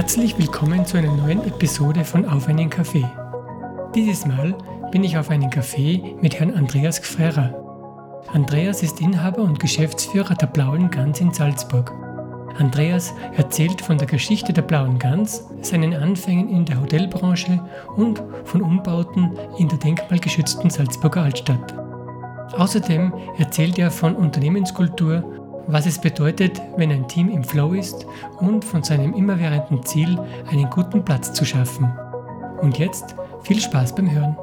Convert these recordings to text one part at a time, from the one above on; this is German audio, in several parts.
Herzlich willkommen zu einer neuen Episode von Auf einen Kaffee. Dieses Mal bin ich auf einen Kaffee mit Herrn Andreas Gfrera. Andreas ist Inhaber und Geschäftsführer der Blauen Gans in Salzburg. Andreas erzählt von der Geschichte der Blauen Gans, seinen Anfängen in der Hotelbranche und von Umbauten in der denkmalgeschützten Salzburger Altstadt. Außerdem erzählt er von Unternehmenskultur, was es bedeutet, wenn ein Team im Flow ist und von seinem immerwährenden Ziel, einen guten Platz zu schaffen. Und jetzt viel Spaß beim Hören.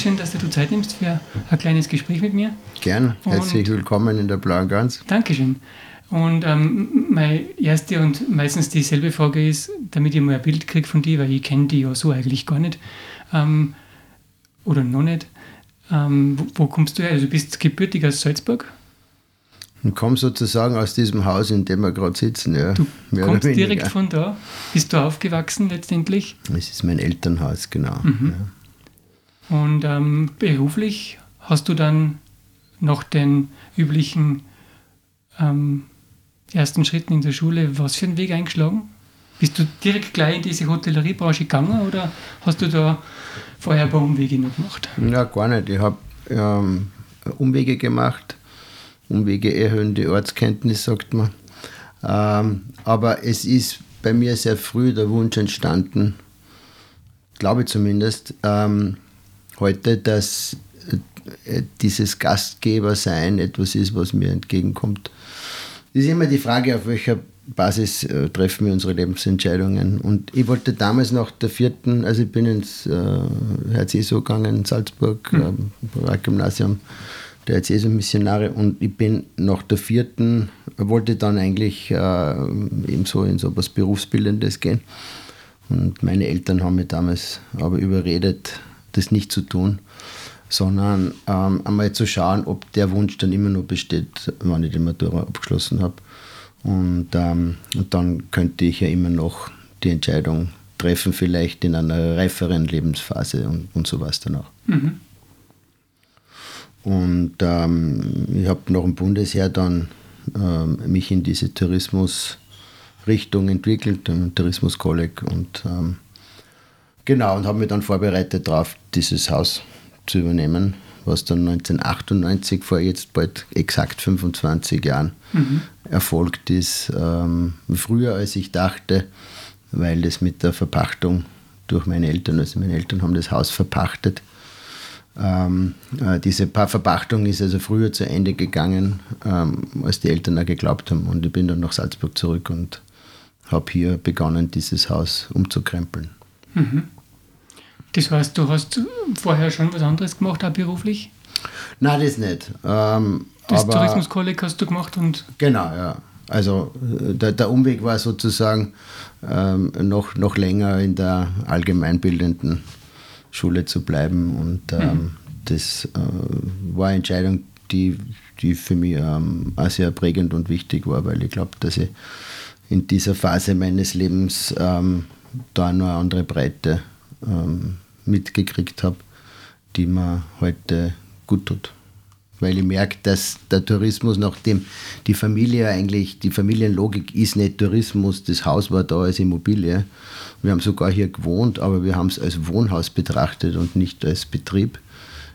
Andreas, danke schön, dass du Zeit nimmst für ein kleines Gespräch mit mir. Gern. Herzlich und willkommen in der Blauen Gans. Dankeschön. Und ähm, meine erste und meistens dieselbe Frage ist, damit ich mal ein Bild kriege von dir, weil ich kenne die ja so eigentlich gar nicht. Ähm, oder noch nicht. Ähm, wo, wo, kommst du her? Also du bist gebürtig aus Salzburg? Ich komme sozusagen aus diesem Haus, in dem wir gerade sitzen. Ja, du kommst direkt von da. Bist du aufgewachsen letztendlich? Es ist mein Elternhaus, genau. Mhm. Ja. Und ähm, beruflich hast du dann noch den üblichen ähm, ersten Schritten in der Schule was für einen Weg eingeschlagen? Bist du direkt gleich in diese Hotelleriebranche gegangen oder hast du da vorher ein paar Umwege noch gemacht? Ja, gar nicht. Ich habe ähm, Umwege gemacht. Umwege erhöhen die Ortskenntnis, sagt man. Ähm, aber es ist bei mir sehr früh der Wunsch entstanden, glaube ich zumindest, ähm, heute, dass äh, dieses Gastgebersein etwas ist, was mir entgegenkommt. Es ist immer die Frage, auf welcher Basis äh, treffen wir unsere Lebensentscheidungen. Und ich wollte damals nach der vierten, also ich bin ins äh, Herz Jesu gegangen in Salzburg, mhm. äh, Gymnasium der Herz Jesu Missionare und ich bin nach der vierten, wollte dann eigentlich äh, eben so in so was Berufsbildendes gehen. Und meine Eltern haben mich damals aber überredet, das nicht zu tun, sondern ähm, einmal zu schauen, ob der Wunsch dann immer noch besteht, wenn ich die Matura abgeschlossen habe. Und, ähm, und dann könnte ich ja immer noch die Entscheidung treffen, vielleicht in einer reiferen Lebensphase und, und sowas danach. Mhm. Und ähm, ich habe nach dem Bundesheer dann ähm, mich in diese Tourismusrichtung entwickelt, im Tourismuskolleg und ähm, Genau, und habe mich dann vorbereitet darauf, dieses Haus zu übernehmen, was dann 1998, vor jetzt bald exakt 25 Jahren, mhm. erfolgt ist. Ähm, früher als ich dachte, weil das mit der Verpachtung durch meine Eltern, also meine Eltern haben das Haus verpachtet. Ähm, äh, diese Verpachtung ist also früher zu Ende gegangen, ähm, als die Eltern auch geglaubt haben. Und ich bin dann nach Salzburg zurück und habe hier begonnen, dieses Haus umzukrempeln. Mhm. Das heißt, du hast vorher schon was anderes gemacht, auch beruflich? Nein, das nicht. Ähm, das Tourismuskolleg hast du gemacht und. Genau, ja. Also äh, der, der Umweg war sozusagen ähm, noch, noch länger in der allgemeinbildenden Schule zu bleiben. Und ähm, mhm. das äh, war eine Entscheidung, die, die für mich ähm, auch sehr prägend und wichtig war, weil ich glaube, dass ich in dieser Phase meines Lebens ähm, da noch eine andere Breite ähm, mitgekriegt habe, die mir heute gut tut. Weil ich merke, dass der Tourismus, nachdem die Familie eigentlich, die Familienlogik ist nicht Tourismus, das Haus war da als Immobilie. Wir haben sogar hier gewohnt, aber wir haben es als Wohnhaus betrachtet und nicht als Betrieb.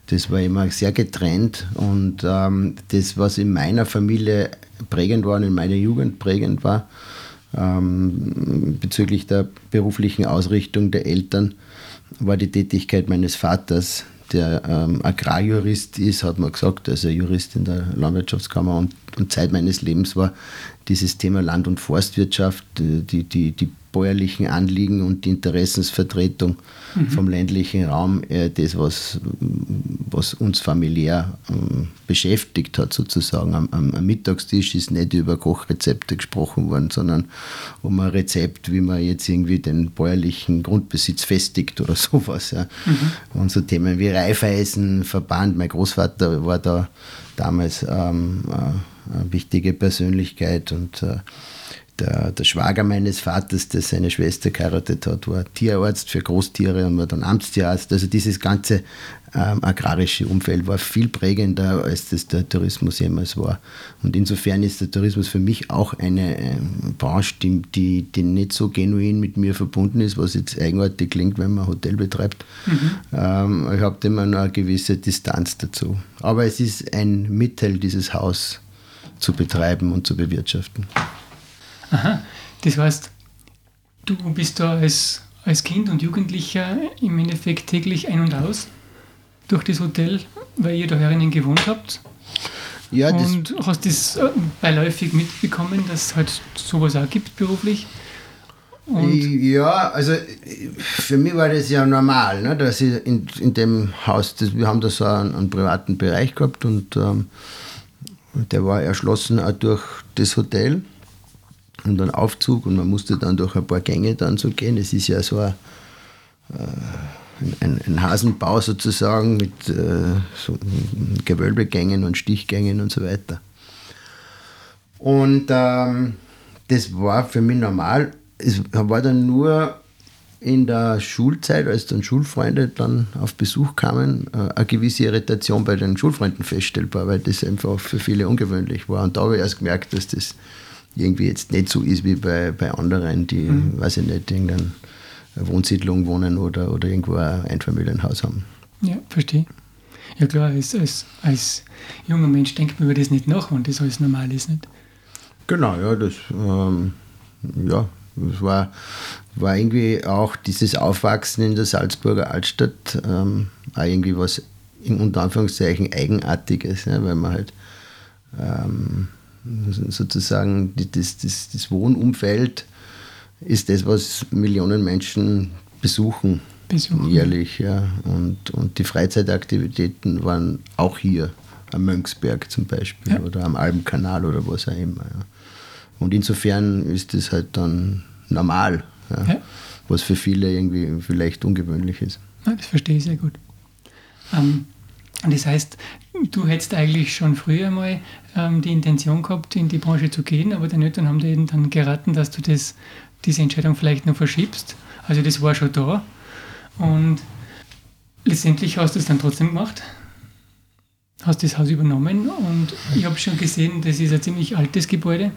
Das war immer sehr getrennt und ähm, das, was in meiner Familie prägend war und in meiner Jugend prägend war, ähm, bezüglich der beruflichen Ausrichtung der Eltern, war die Tätigkeit meines Vaters, der ähm, Agrarjurist ist, hat man gesagt, also Jurist in der Landwirtschaftskammer und, und Zeit meines Lebens war dieses Thema Land- und Forstwirtschaft, die, die, die bäuerlichen Anliegen und die Interessensvertretung mhm. vom ländlichen Raum äh, das, was, was uns familiär ähm, beschäftigt hat, sozusagen. Am, am, Mittagstisch ist nicht über Kochrezepte gesprochen worden, sondern um ein Rezept, wie man jetzt irgendwie den bäuerlichen Grundbesitz festigt oder sowas. Ja. Mhm. Und so Themen wie Reifeisenverband, mein Großvater war da damals ähm, äh, eine wichtige Persönlichkeit und äh, der, der, Schwager meines Vaters, der seine Schwester geheiratet hat, war Tierarzt für Großtiere und war dann Amtstierarzt. Also dieses ganze ähm, agrarische Umfeld war viel prägender, als das der Tourismus jemals war. Und insofern ist der Tourismus für mich auch eine ähm, Branche, die, die, die, nicht so genuin mit mir verbunden ist, was jetzt eigenartig klingt, wenn man Hotel betreibt. Mhm. Ähm, ich habe immer noch eine gewisse Distanz dazu. Aber es ist ein Mittel, dieses Haus zu betreiben und zu bewirtschaften. Aha, das heißt, du bist da als, als Kind und Jugendlicher im Endeffekt täglich ein- und aus? durch das Hotel, weil ihr da herinnen gewohnt habt. Ja, und hast das äh, beiläufig mitbekommen, dass es halt sowas auch gibt beruflich? Und ja, also für mich war das ja normal, ne, dass ich in, in dem Haus, das, wir haben da so einen, einen privaten Bereich gehabt und ähm, der war erschlossen auch durch das Hotel und einen Aufzug und man musste dann durch ein paar Gänge dann so gehen. Es ist ja so ein, äh, ein, ein Hasenbau sozusagen mit äh, so Gewölbegängen und Stichgängen und so weiter. Und ähm, das war für mich normal. Es war dann nur in der Schulzeit, als dann Schulfreunde dann auf Besuch kamen, äh, eine gewisse Irritation bei den Schulfreunden feststellbar, weil das einfach für viele ungewöhnlich war. Und da habe ich erst gemerkt, dass das irgendwie jetzt nicht so ist wie bei, bei anderen, die, mhm. weiß ich nicht, irgendeinen Wohnsiedlung wohnen oder, oder irgendwo ein Einfamilienhaus haben. Ja, verstehe. Ja klar, als, als, als junger Mensch denkt man über das nicht nach, wenn das alles normal ist, nicht? Genau, ja, das, ähm, ja, das war, war irgendwie auch dieses Aufwachsen in der Salzburger Altstadt ähm, auch irgendwie was in unter Anführungszeichen Eigenartiges, ne, weil man halt ähm, sozusagen das, das, das Wohnumfeld ist das, was Millionen Menschen besuchen, besuchen. jährlich. Ja. Und, und die Freizeitaktivitäten waren auch hier, am Mönchsberg zum Beispiel ja. oder am Albenkanal oder was auch immer. Ja. Und insofern ist das halt dann normal, ja, was für viele irgendwie vielleicht ungewöhnlich ist. das verstehe ich sehr gut. Ähm, das heißt, du hättest eigentlich schon früher mal ähm, die Intention gehabt, in die Branche zu gehen, aber deine Eltern haben dir dann geraten, dass du das diese Entscheidung vielleicht noch verschiebst. Also das war schon da. Und letztendlich hast du es dann trotzdem gemacht. Hast das Haus übernommen und ich habe schon gesehen, das ist ein ziemlich altes Gebäude.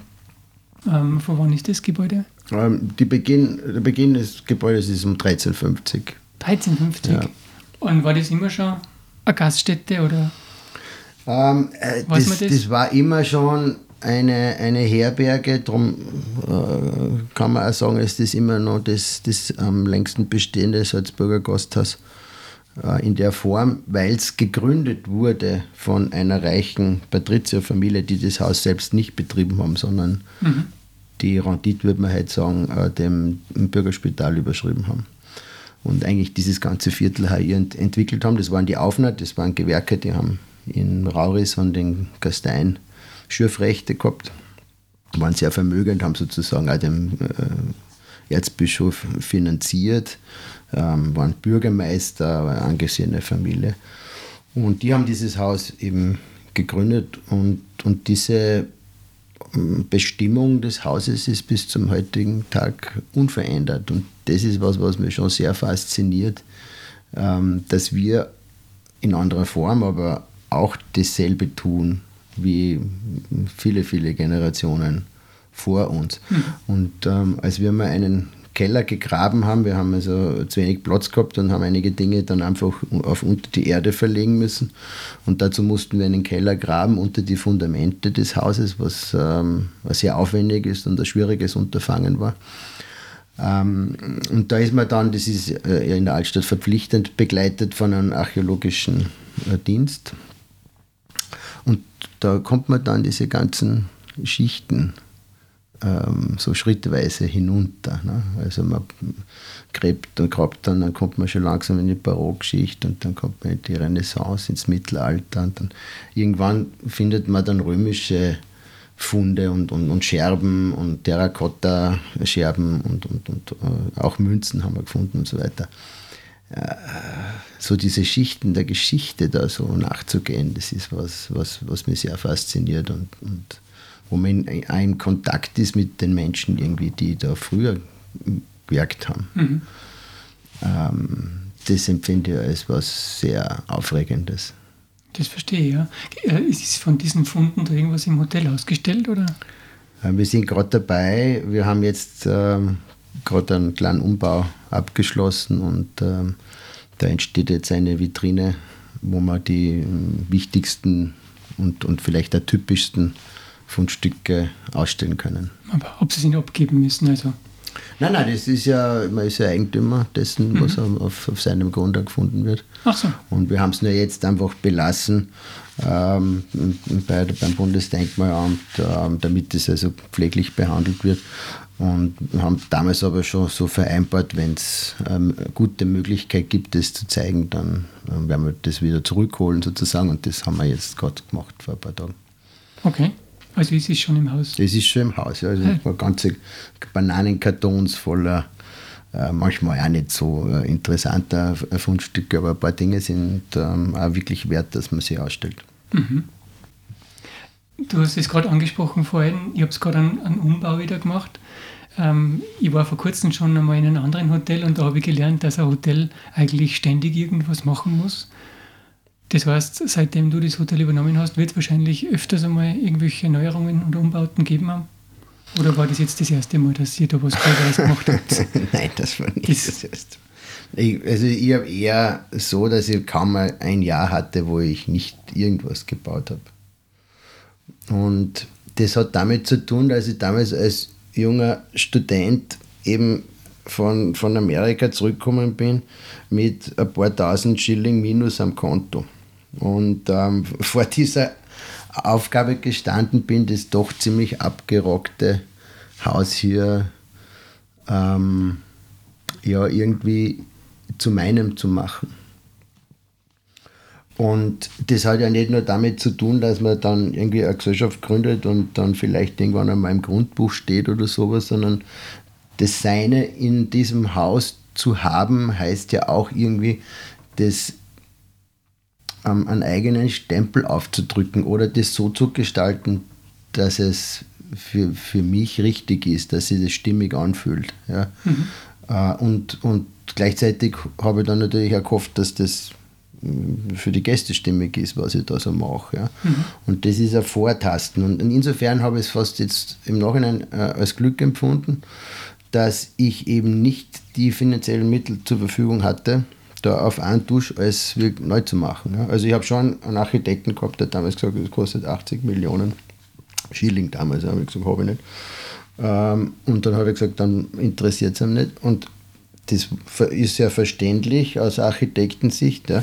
Ähm, von wann ist das Gebäude? Ähm, Beginn, der Beginn des Gebäudes ist um 1350. 1350? Ja. Und war das immer schon eine Gaststätte oder? Ähm, äh, das, das? das war immer schon eine, eine Herberge, darum äh, kann man auch sagen, ist das immer noch das, das am längsten bestehende Salzburger Gasthaus äh, in der Form, weil es gegründet wurde von einer reichen Patrizierfamilie, die das Haus selbst nicht betrieben haben, sondern mhm. die Rendite, würde man heute sagen, äh, dem Bürgerspital überschrieben haben. Und eigentlich dieses ganze Viertel hier ent entwickelt haben. Das waren die Aufner, das waren Gewerke, die haben in Rauris und in Gastein Schürfrechte gehabt, waren sehr vermögend, haben sozusagen auch den äh, Erzbischof finanziert, ähm, waren Bürgermeister, eine angesehene Familie. Und die haben dieses Haus eben gegründet und, und diese ähm, Bestimmung des Hauses ist bis zum heutigen Tag unverändert. Und das ist was, was mich schon sehr fasziniert, ähm, dass wir in anderer Form aber auch dasselbe tun wie viele, viele Generationen vor uns. Mhm. Und ähm, als wir mal einen Keller gegraben haben, wir haben also zu wenig Platz gehabt und haben einige Dinge dann einfach auf unter die Erde verlegen müssen. Und dazu mussten wir einen Keller graben unter die Fundamente des Hauses, was, ähm, was sehr aufwendig ist und ein schwieriges Unterfangen war. Ähm, und da ist man dann, das ist äh, in der Altstadt verpflichtend, begleitet von einem archäologischen äh, Dienst. Da kommt man dann diese ganzen Schichten ähm, so schrittweise hinunter. Ne? Also man gräbt und grabt dann, dann kommt man schon langsam in die Barockschicht und dann kommt man in die Renaissance, ins Mittelalter und dann irgendwann findet man dann römische Funde und, und, und Scherben und Terrakotta-Scherben und, und, und äh, auch Münzen haben wir gefunden und so weiter. Äh, so diese Schichten der Geschichte da so nachzugehen, das ist was, was, was mich sehr fasziniert und, und wo man in, Kontakt ist mit den Menschen irgendwie, die da früher gewirkt haben. Mhm. Ähm, das empfinde ich als was sehr Aufregendes. Das verstehe ich, ja. Äh, ist von diesen Funden da irgendwas im Hotel ausgestellt, oder? Äh, wir sind gerade dabei. Wir haben jetzt ähm, gerade einen kleinen Umbau abgeschlossen und ähm, da entsteht jetzt eine Vitrine, wo man die ähm, wichtigsten und, und vielleicht der typischsten Fundstücke ausstellen können. Aber ob sie sich abgeben müssen, also Nein, nein, das ist ja, man ist ja Eigentümer dessen, mhm. was auf, auf seinem Grund gefunden wird. Ach so. Und wir haben es nur jetzt einfach belassen ähm, bei, beim Bundesdenkmalamt, ähm, damit es also pfleglich behandelt wird. Und haben damals aber schon so vereinbart, wenn es ähm, gute Möglichkeit gibt, das zu zeigen, dann äh, werden wir das wieder zurückholen sozusagen. Und das haben wir jetzt gerade gemacht vor ein paar Tagen. Okay. Also ist es schon im Haus? Es ist schon im Haus, ja. Also ja. ganze Bananenkartons voller, äh, manchmal auch nicht so äh, interessanter Fundstücke, aber ein paar Dinge sind ähm, auch wirklich wert, dass man sie ausstellt. Mhm. Du hast es gerade angesprochen vorhin, ich habe es gerade einen, einen, Umbau wieder gemacht. Ähm, ich war vor kurzem schon einmal in einem anderen Hotel und da habe ich gelernt, dass ein Hotel eigentlich ständig irgendwas machen muss. Das heißt, seitdem du das Hotel übernommen hast, wird es wahrscheinlich öfters einmal irgendwelche Neuerungen und Umbauten geben haben? Oder war das jetzt das erste Mal, dass ihr da was Größeres gemacht habt? Nein, das war nicht das, das erste Mal. Ich, also ich habe eher so, dass ich kaum mal ein Jahr hatte, wo ich nicht irgendwas gebaut habe. Und das hat damit zu tun, dass ich damals als junger Student eben von, von Amerika zurückgekommen bin mit ein paar tausend Schilling minus am Konto und ähm, vor dieser Aufgabe gestanden bin, das doch ziemlich abgerockte Haus hier ähm, ja, irgendwie zu meinem zu machen. Und das hat ja nicht nur damit zu tun, dass man dann irgendwie eine Gesellschaft gründet und dann vielleicht irgendwann einmal im Grundbuch steht oder sowas, sondern das Seine in diesem Haus zu haben, heißt ja auch irgendwie das ähm, einen eigenen Stempel aufzudrücken oder das so zu gestalten, dass es für, für mich richtig ist, dass sich das stimmig anfühlt. Ja. Mhm. Äh, und, und gleichzeitig habe ich dann natürlich auch gehofft, dass das mm, für die Gäste stimmig ist, was ich da so mache. Ja. Mhm. Und das ist ein Vortasten. Und insofern habe ich es fast jetzt im Nachhinein äh, als Glück empfunden, dass ich eben nicht die finanziellen Mittel zur Verfügung hatte, da auf einen Dusch alles neu zu machen. Ja. Also ich habe schon einen Architekten gehabt, der damals gesagt hat, das kostet 80 Millionen Schilling damals, habe ich gesagt, habe ich nicht. Ähm, und dann habe ich gesagt, dann interessiert es ihm nicht. Und das ist ja verständlich aus Architektensicht. Ja.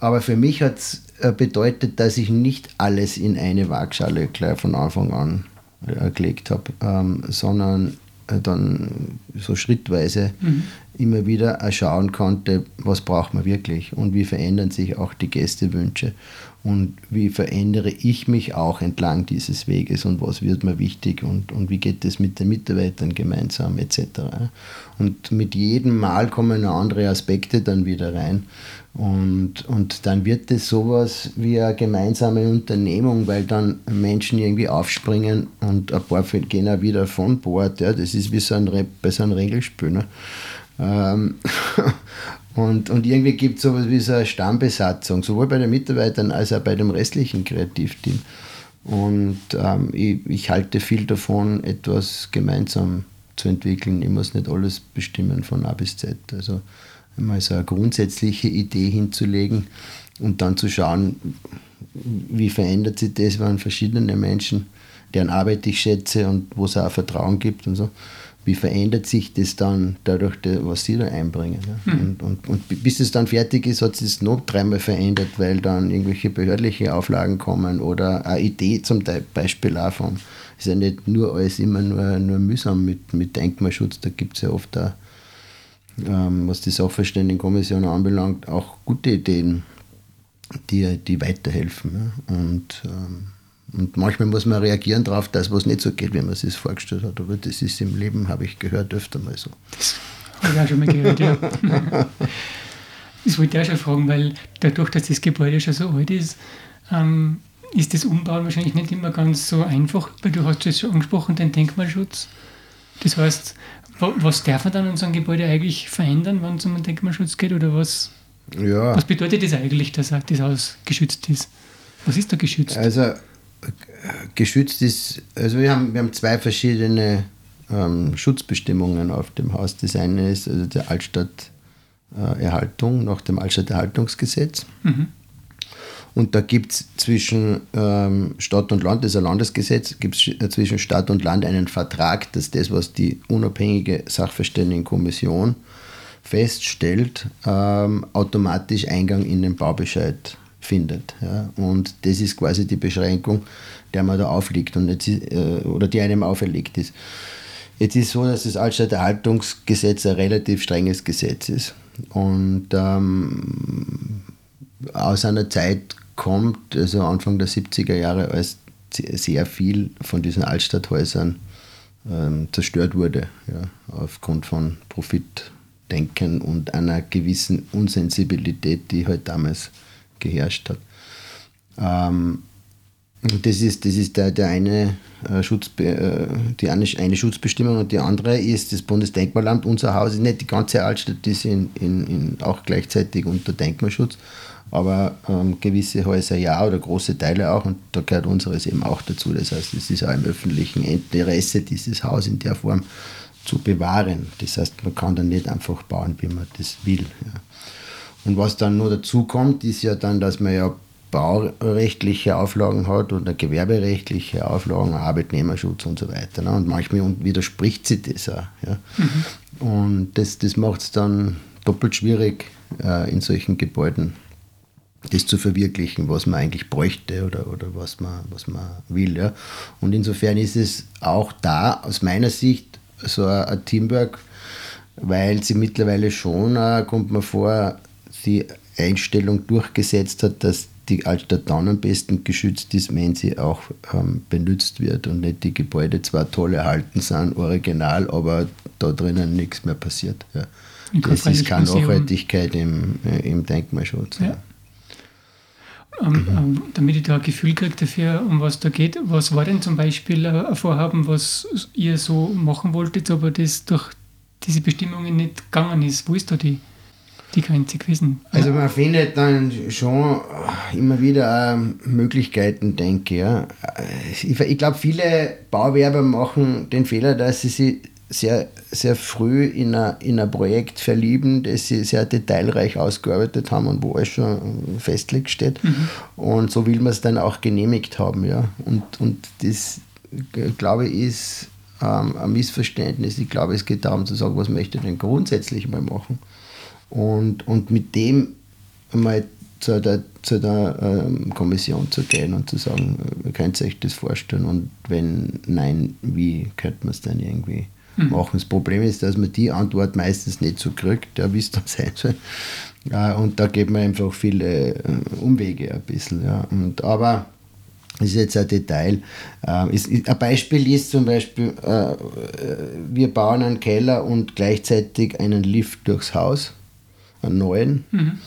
Aber für mich hat es äh, bedeutet, dass ich nicht alles in eine Waagschale gleich von Anfang an äh, gelegt habe, ähm, sondern äh, dann so schrittweise mhm. Immer wieder schauen konnte, was braucht man wirklich und wie verändern sich auch die Gästewünsche und wie verändere ich mich auch entlang dieses Weges und was wird mir wichtig und, und wie geht es mit den Mitarbeitern gemeinsam etc. Und mit jedem Mal kommen andere Aspekte dann wieder rein und, und dann wird es sowas wie eine gemeinsame Unternehmung, weil dann Menschen irgendwie aufspringen und ein paar gehen auch wieder von Bord. Ja. Das ist wie so ein, bei so einem Regelspiel. Ne? Ähm, und, und irgendwie gibt es sowas wie so eine Stammbesatzung, sowohl bei den Mitarbeitern als auch bei dem restlichen Kreativteam. Und ähm, ich, ich halte viel davon, etwas gemeinsam zu entwickeln. Ich muss nicht alles bestimmen von A bis Z. Also einmal so eine grundsätzliche Idee hinzulegen und dann zu schauen, wie verändert sich das, wenn verschiedene Menschen, deren Arbeit ich schätze und wo es auch Vertrauen gibt und so, wie verändert sich das dann dadurch, was sie da einbringen. Ja? Mhm. Und, und, und, bis es dann fertig ist, hat sich das noch dreimal verändert, weil dann irgendwelche behördliche Auflagen kommen oder eine Idee zum Beispiel auch. Es ist ja nicht nur alles immer nur, nur mühsam mit, mit Denkmalschutz, da gibt es ja oft auch ähm, was die Sachverständigenkommission anbelangt, auch gute Ideen, die, die weiterhelfen. Ja. Und, ähm, und manchmal muss man reagieren darauf, dass was nicht so geht, wie man es sich vorgestellt hat. Aber das ist im Leben, habe ich gehört, öfter mal so. Das habe ich auch schon mal gehört, ja. das wollte ich auch schon fragen, weil dadurch, dass das Gebäude schon so alt ist, ähm, ist das Umbauen wahrscheinlich nicht immer ganz so einfach, weil du hast es schon angesprochen, den Denkmalschutz. Das heißt, was darf man dann an so einem Gebäude eigentlich verändern, wenn es um den Denkmalschutz geht? Oder was, ja. was bedeutet das eigentlich, dass das Haus geschützt ist? Was ist da geschützt? Also geschützt ist, also wir haben, wir haben zwei verschiedene ähm, Schutzbestimmungen auf dem Haus. Das eine ist also die Altstadterhaltung nach dem Altstadterhaltungsgesetz. Mhm. Und da gibt es zwischen ähm, Stadt und Land, das ist ein Landesgesetz, gibt es äh, zwischen Stadt und Land einen Vertrag, dass das, was die unabhängige Sachverständigenkommission feststellt, ähm, automatisch Eingang in den Baubescheid findet. Ja. Und das ist quasi die Beschränkung, der man da aufliegt und jetzt, äh, oder die einem auferlegt ist. Jetzt ist so, dass das Altstadterhaltungsgesetz ein relativ strenges Gesetz ist. Und ähm, aus einer Zeit kommt, also Anfang der 70er Jahre, als sehr viel von diesen Altstadthäusern ähm, zerstört wurde, ja, aufgrund von Profitdenken und einer gewissen Unsensibilität, die halt damals geherrscht hat. Ähm, das ist, das ist der, der eine, äh, äh, die eine, eine Schutzbestimmung und die andere ist das Bundesdenkmalamt. Unser Haus ist nicht die ganze Altstadt, ist in, in, in auch gleichzeitig unter Denkmalschutz aber ähm, gewisse Häuser ja oder große Teile auch und da gehört unseres eben auch dazu. Das heißt, es ist auch im öffentlichen Interesse, dieses Haus in der Form zu bewahren. Das heißt, man kann dann nicht einfach bauen, wie man das will. Ja. Und was dann nur dazu kommt, ist ja dann, dass man ja baurechtliche Auflagen hat oder gewerberechtliche Auflagen, Arbeitnehmerschutz und so weiter. Ne? Und manchmal widerspricht sich das auch. Ja? Mhm. Und das, das macht es dann doppelt schwierig äh, in solchen Gebäuden das zu verwirklichen, was man eigentlich bräuchte oder, oder was, man, was man will. Ja. Und insofern ist es auch da aus meiner Sicht so ein, ein Teamwork, weil sie mittlerweile schon, äh, kommt mir vor, die Einstellung durchgesetzt hat, dass die Altstadt dann am besten geschützt ist, wenn sie auch ähm, benutzt wird und nicht die Gebäude zwar toll erhalten sind, original, aber da drinnen nichts mehr passiert. Ja. Das ist keine Nachhaltigkeit im, äh, im Denkmalschutz. Ja. Ja. Ähm, mhm. damit ich da ein Gefühl kriege dafür, um was da geht. Was war denn zum Beispiel ein Vorhaben, was ihr so machen wolltet, aber das durch diese Bestimmungen nicht gegangen ist? Wo ist da die, die Grenze gewesen? Also man findet dann schon immer wieder Möglichkeiten, denke ich. Ja. Ich, ich glaube, viele Bauwerber machen den Fehler, dass sie sich sehr, sehr früh in ein, in ein Projekt verlieben, das sie sehr detailreich ausgearbeitet haben und wo alles schon festgelegt steht. Mhm. Und so will man es dann auch genehmigt haben. Ja. Und, und das, glaube ich, ist ähm, ein Missverständnis. Ich glaube, es geht darum zu sagen, was möchte ich denn grundsätzlich mal machen. Und, und mit dem mal zu der, zu der ähm, Kommission zu gehen und zu sagen, äh, könnt ihr euch das vorstellen und wenn nein, wie könnte man es dann irgendwie mhm. machen. Das Problem ist, dass man die Antwort meistens nicht so kriegt, ja, wie es dann sein soll. und da geht man einfach viele äh, Umwege ein bisschen. Ja. Und, aber das ist jetzt ein Detail. Äh, ist, ein Beispiel ist zum Beispiel, äh, wir bauen einen Keller und gleichzeitig einen Lift durchs Haus, neuen. Mhm.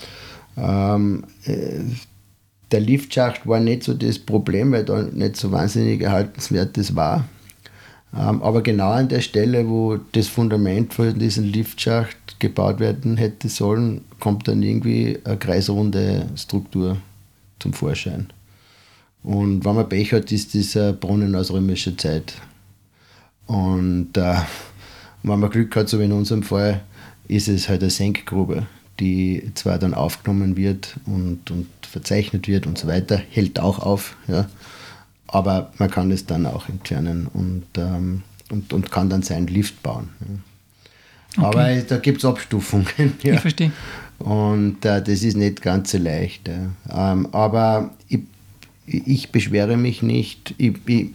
Ähm, der Liftschacht war nicht so das Problem, weil da nicht so wahnsinnig erhaltenswertes war. Ähm, aber genau an der Stelle, wo das Fundament für diesen Liftschacht gebaut werden hätte sollen, kommt dann irgendwie eine kreisrunde Struktur zum Vorschein. Und wenn man Pech hat, ist dieser Brunnen aus römischer Zeit. Und äh, wenn man Glück hat, so wie in unserem Fall, ist es halt eine Senkgrube, die zwar dann aufgenommen wird und, und verzeichnet wird und so weiter, hält auch auf. Ja aber man kann es dann auch entfernen und, ähm, und, und kann dann seinen Lift bauen. Okay. Aber da gibt es Abstufungen. Ja. Ich verstehe. Und äh, das ist nicht ganz so leicht. Ja. Ähm, aber ich, ich beschwere mich nicht. Ich, ich,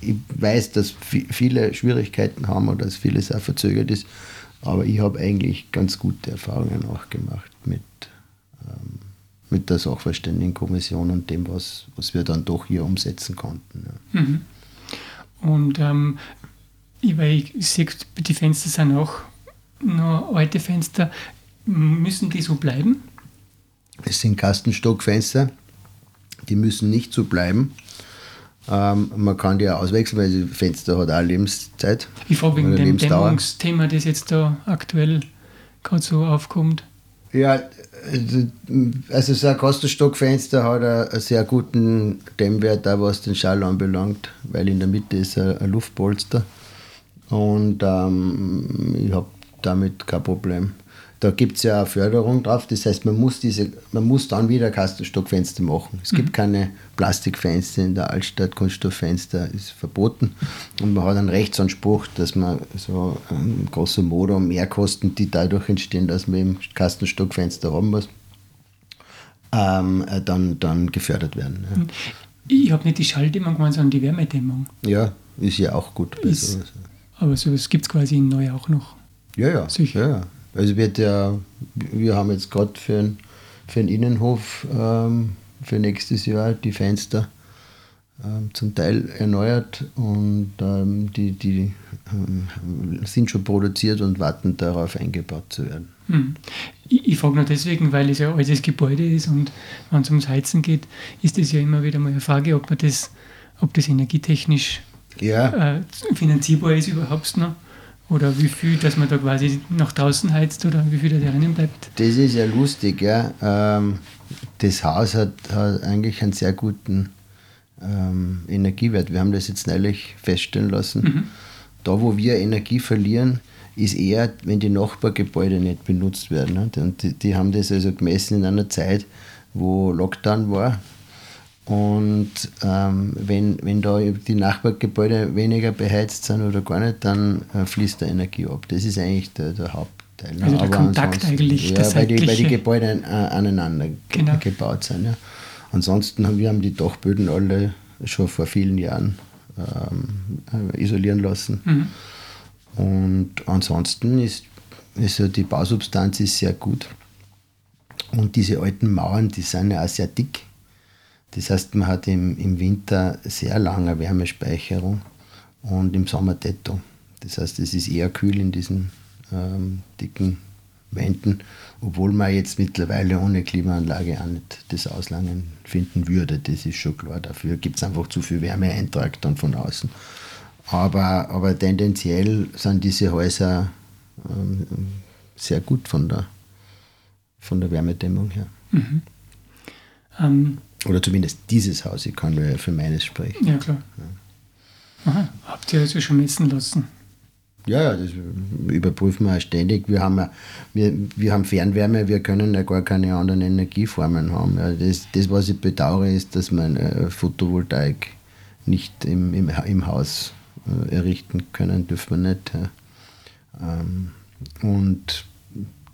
ich weiß, dass viele Schwierigkeiten haben und dass vieles auch verzögert ist. Aber ich habe eigentlich ganz gute Erfahrungen auch gemacht mit ähm, mit der Sachverständigenkommission und dem, was, was wir dann doch hier umsetzen konnten. Ja. Mhm. Und ähm, ich, ich sehe, die Fenster sind auch noch alte Fenster. Müssen die so bleiben? Es sind Kastenstockfenster, die müssen nicht so bleiben. Ähm, man kann die auch auswechseln, weil das Fenster hat auch Lebenszeit. Ich frage wegen dem Dämmungsthema, das jetzt da aktuell gerade so aufkommt. Ja, also so ein Kastenstockfenster hat einen sehr guten Dämmwert, auch was den Schall anbelangt, weil in der Mitte ist ein Luftpolster und ähm, ich habe damit kein Problem. Da gibt es ja eine Förderung drauf, das heißt, man muss, diese, man muss dann wieder Kastenstockfenster machen. Es mhm. gibt keine Plastikfenster in der Altstadt, Kunststofffenster ist verboten und man hat einen Rechtsanspruch, dass man so ähm, grosso modo Mehrkosten, die dadurch entstehen, dass man eben Kastenstockfenster haben muss, ähm, dann, dann gefördert werden. Ja. Ich habe nicht die Schalldämmung gemeint, sondern die Wärmedämmung. Ja, ist ja auch gut. Ist, aber sowas gibt es quasi in Neu auch noch. Ja, ja. Sicher. Ja, ja. Also wird ja, wir haben jetzt gerade für, ein, für den Innenhof ähm, für nächstes Jahr die Fenster ähm, zum Teil erneuert und ähm, die, die ähm, sind schon produziert und warten darauf eingebaut zu werden. Hm. Ich, ich frage nur deswegen, weil es ja ein altes Gebäude ist und wenn es ums Heizen geht, ist es ja immer wieder mal eine Frage, ob man das, ob das energietechnisch ja. äh, finanzierbar ist überhaupt noch. Oder wie viel, dass man da quasi nach draußen heizt oder wie viel da drinnen bleibt? Das ist ja lustig, ja. Ähm, das Haus hat, hat, eigentlich einen sehr guten ähm, Energiewert. Wir haben das jetzt neulich feststellen lassen. Mhm. Da, wo wir Energie verlieren, ist eher, wenn die Nachbargebäude nicht benutzt werden. Ne? Und die, die haben das also gemessen in einer Zeit, wo Lockdown war. Und ähm, wenn, wenn da die Nachbargebäude weniger beheizt sind oder gar nicht, dann äh, fließt da Energie ab. Das ist eigentlich der, der Hauptteil. Ne? Also der Aber Kontakt eigentlich. Ja, weil die, weil die Gebäude äh, aneinander genau. gebaut sind. Ja. Ansonsten haben wir haben die Dachböden alle schon vor vielen Jahren ähm, äh, isolieren lassen. Mhm. Und ansonsten ist, ist ja die Bausubstanz ist sehr gut. Und diese alten Mauern, die sind ja auch sehr dick. Das heißt, man hat im, im Winter sehr lange Wärmespeicherung und im Sommer Detto. Das heißt, es ist eher kühl in diesen ähm, dicken Wänden, obwohl man jetzt mittlerweile ohne Klimaanlage auch nicht das Auslangen finden würde. Das ist schon klar. Dafür gibt es einfach zu viel Wärmeeintrag dann von außen. Aber, aber tendenziell sind diese Häuser ähm, sehr gut von der, von der Wärmedämmung her. Mhm. Ähm, oder zumindest dieses Haus, ich kann nur für meines sprechen. Ja, klar. Ja. Aha, habt ihr das ja schon messen lassen? Ja, ja, das überprüfen wir ständig. Wir haben, wir, wir haben Fernwärme, wir können ja gar keine anderen Energieformen haben. Ja, das, das, was ich bedauere, ist, dass man äh, Photovoltaik nicht im, im, im Haus äh, errichten können, dürfen wir nicht. Ähm, und,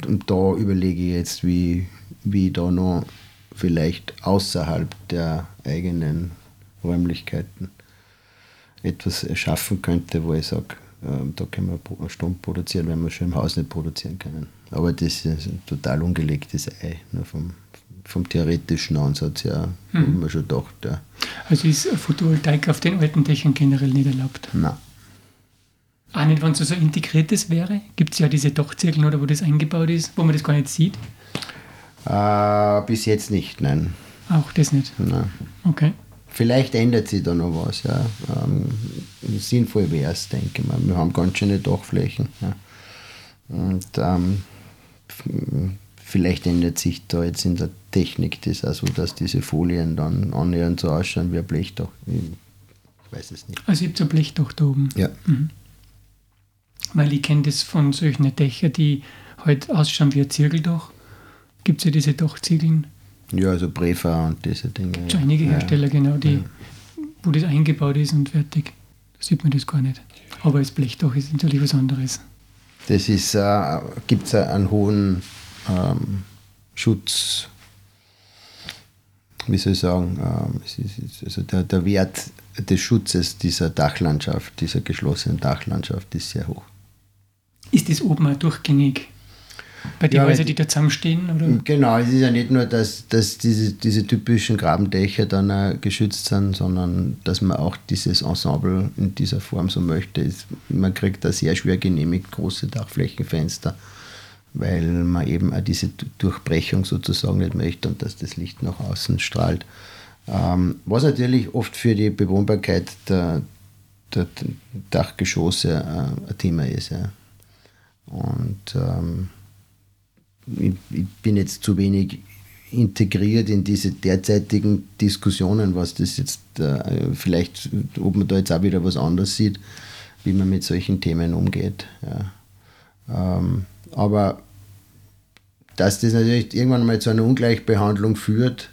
und da überlege ich jetzt, wie, wie ich da noch vielleicht außerhalb der eigenen Räumlichkeiten etwas erschaffen könnte, wo ich sage, äh, da können wir Strom produzieren, wenn wir schon im Haus nicht produzieren können. Aber das ist ein total ungelegtes Ei, nur vom, vom theoretischen Ansatz her, mhm. haben wir schon gedacht. Ja. Also ist Photovoltaik auf den alten Dächern generell nicht erlaubt? Nein. Auch nicht, wenn es so integriertes wäre? Gibt es ja diese Dachzirkel, oder wo das eingebaut ist, wo man das gar nicht sieht? Äh, bis jetzt nicht, nein. Auch das nicht? Nein. Okay. Vielleicht ändert sich da noch was. Ja. Ähm, sinnvoll wäre es, denke ich mal. Wir haben ganz schöne Dachflächen. Ja. Und ähm, vielleicht ändert sich da jetzt in der Technik das auch so, dass diese Folien dann annähernd so ausschauen wie ein Blechdach. Ich weiß es nicht. Also ihr habt ein Blechdach da oben? Ja. Mhm. Weil ich kenne das von solchen Dächern, die halt ausschauen wie ein Zirkeldach gibt es ja diese Dachziegeln. Ja, also Prefa und diese Dinge. Es gibt einige Hersteller, ja. genau, die, ja. wo das eingebaut ist und fertig. Da sieht man das gar nicht. Aber das Blechdach ist natürlich was anderes. Das ist, äh, gibt es einen hohen ähm, Schutz, wie soll ich sagen, ähm, ist, also der, der Wert des Schutzes dieser Dachlandschaft, dieser geschlossenen Dachlandschaft ist sehr hoch. Ist das oben auch durchgängig? Bei den ja, Häusern, die da zusammenstehen? Oder? Genau, es ist ja nicht nur, dass, dass diese, diese typischen Grabendächer dann auch geschützt sind, sondern dass man auch dieses Ensemble in dieser Form so möchte. Man kriegt da sehr schwer genehmigt große Dachflächenfenster. weil man eben auch diese Durchbrechung sozusagen nicht möchte und dass das Licht nach außen strahlt. Ähm, was natürlich oft für die Bewohnbarkeit der, der Dachgeschosse äh, ein Thema ist. Ja. Und ähm, ich, ich, bin jetzt zu wenig integriert in diese derzeitigen Diskussionen, was das jetzt äh, vielleicht, ob man da jetzt auch wieder was anderes sieht, wie man mit solchen Themen umgeht. Ja. Ähm, aber dass das natürlich irgendwann mal zu einer Ungleichbehandlung führt,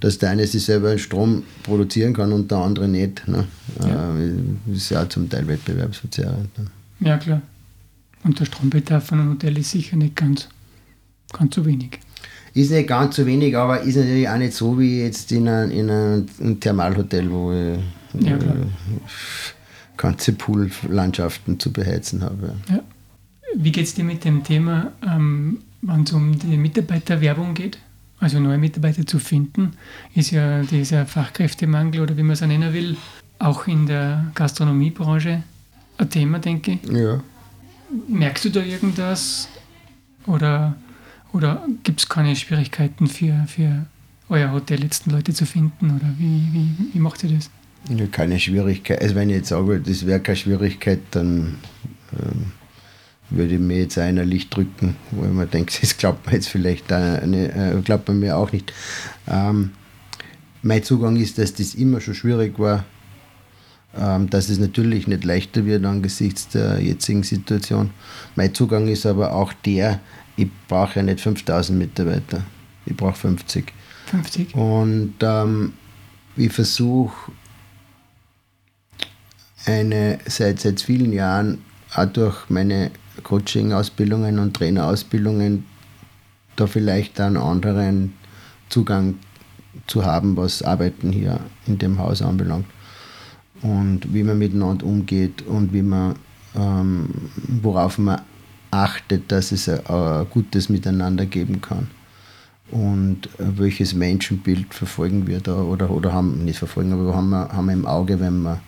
dass der eine sich selber Strom produzieren kann und der andere nicht. Ne? Ja. Äh, ist ja auch zum Teil wettbewerbsverzerrend. Ne? Ja, klar. Und der Strombedarf von einem Hotel ist sicher nicht ganz, ganz so wenig. Ist nicht ganz so wenig, aber ist natürlich auch nicht so wie jetzt in einem, in einem Thermalhotel, wo ich ja, ganze Poollandschaften zu beheizen habe. Ja. Wie geht es dir mit dem Thema, ähm, wenn es um die Mitarbeiterwerbung geht? Also neue Mitarbeiter zu finden, ist ja dieser Fachkräftemangel oder wie man es auch nennen will, auch in der Gastronomiebranche ein Thema, denke ich. Ja. Merkst du da irgendwas? Oder oder gibt es keine Schwierigkeiten für, für euer Hotel letzten Leute zu finden? Oder wie, wie, wie macht ihr das? Ja, keine Schwierigkeit. Also wenn ich jetzt sage, das wäre keine Schwierigkeit, dann ähm, würde mir jetzt einer Licht drücken, wo ich mir denke, das glaubt man jetzt vielleicht, eine, äh, glaubt man mir auch nicht. Ähm, mein Zugang ist, dass das immer schon schwierig war, ähm, dass es natürlich nicht leichter wird angesichts der jetzigen Situation. Mein Zugang ist aber auch der, ich brauche ja nicht 5000 Mitarbeiter, ich brauche 50. 50. Und ähm, ich versuche eine seit, seit vielen Jahren auch durch meine Coaching-Ausbildungen und Trainerausbildungen da vielleicht einen anderen Zugang zu haben, was Arbeiten hier in dem Haus anbelangt. Und wie man miteinander umgeht und wie man, ähm, worauf man achtet, dass es ein, ein gutes Miteinander geben kann. Und äh, welches Menschenbild verfolgen wir da oder, oder haben, nicht verfolgen, aber haben wir, haben wir im Auge, wenn wir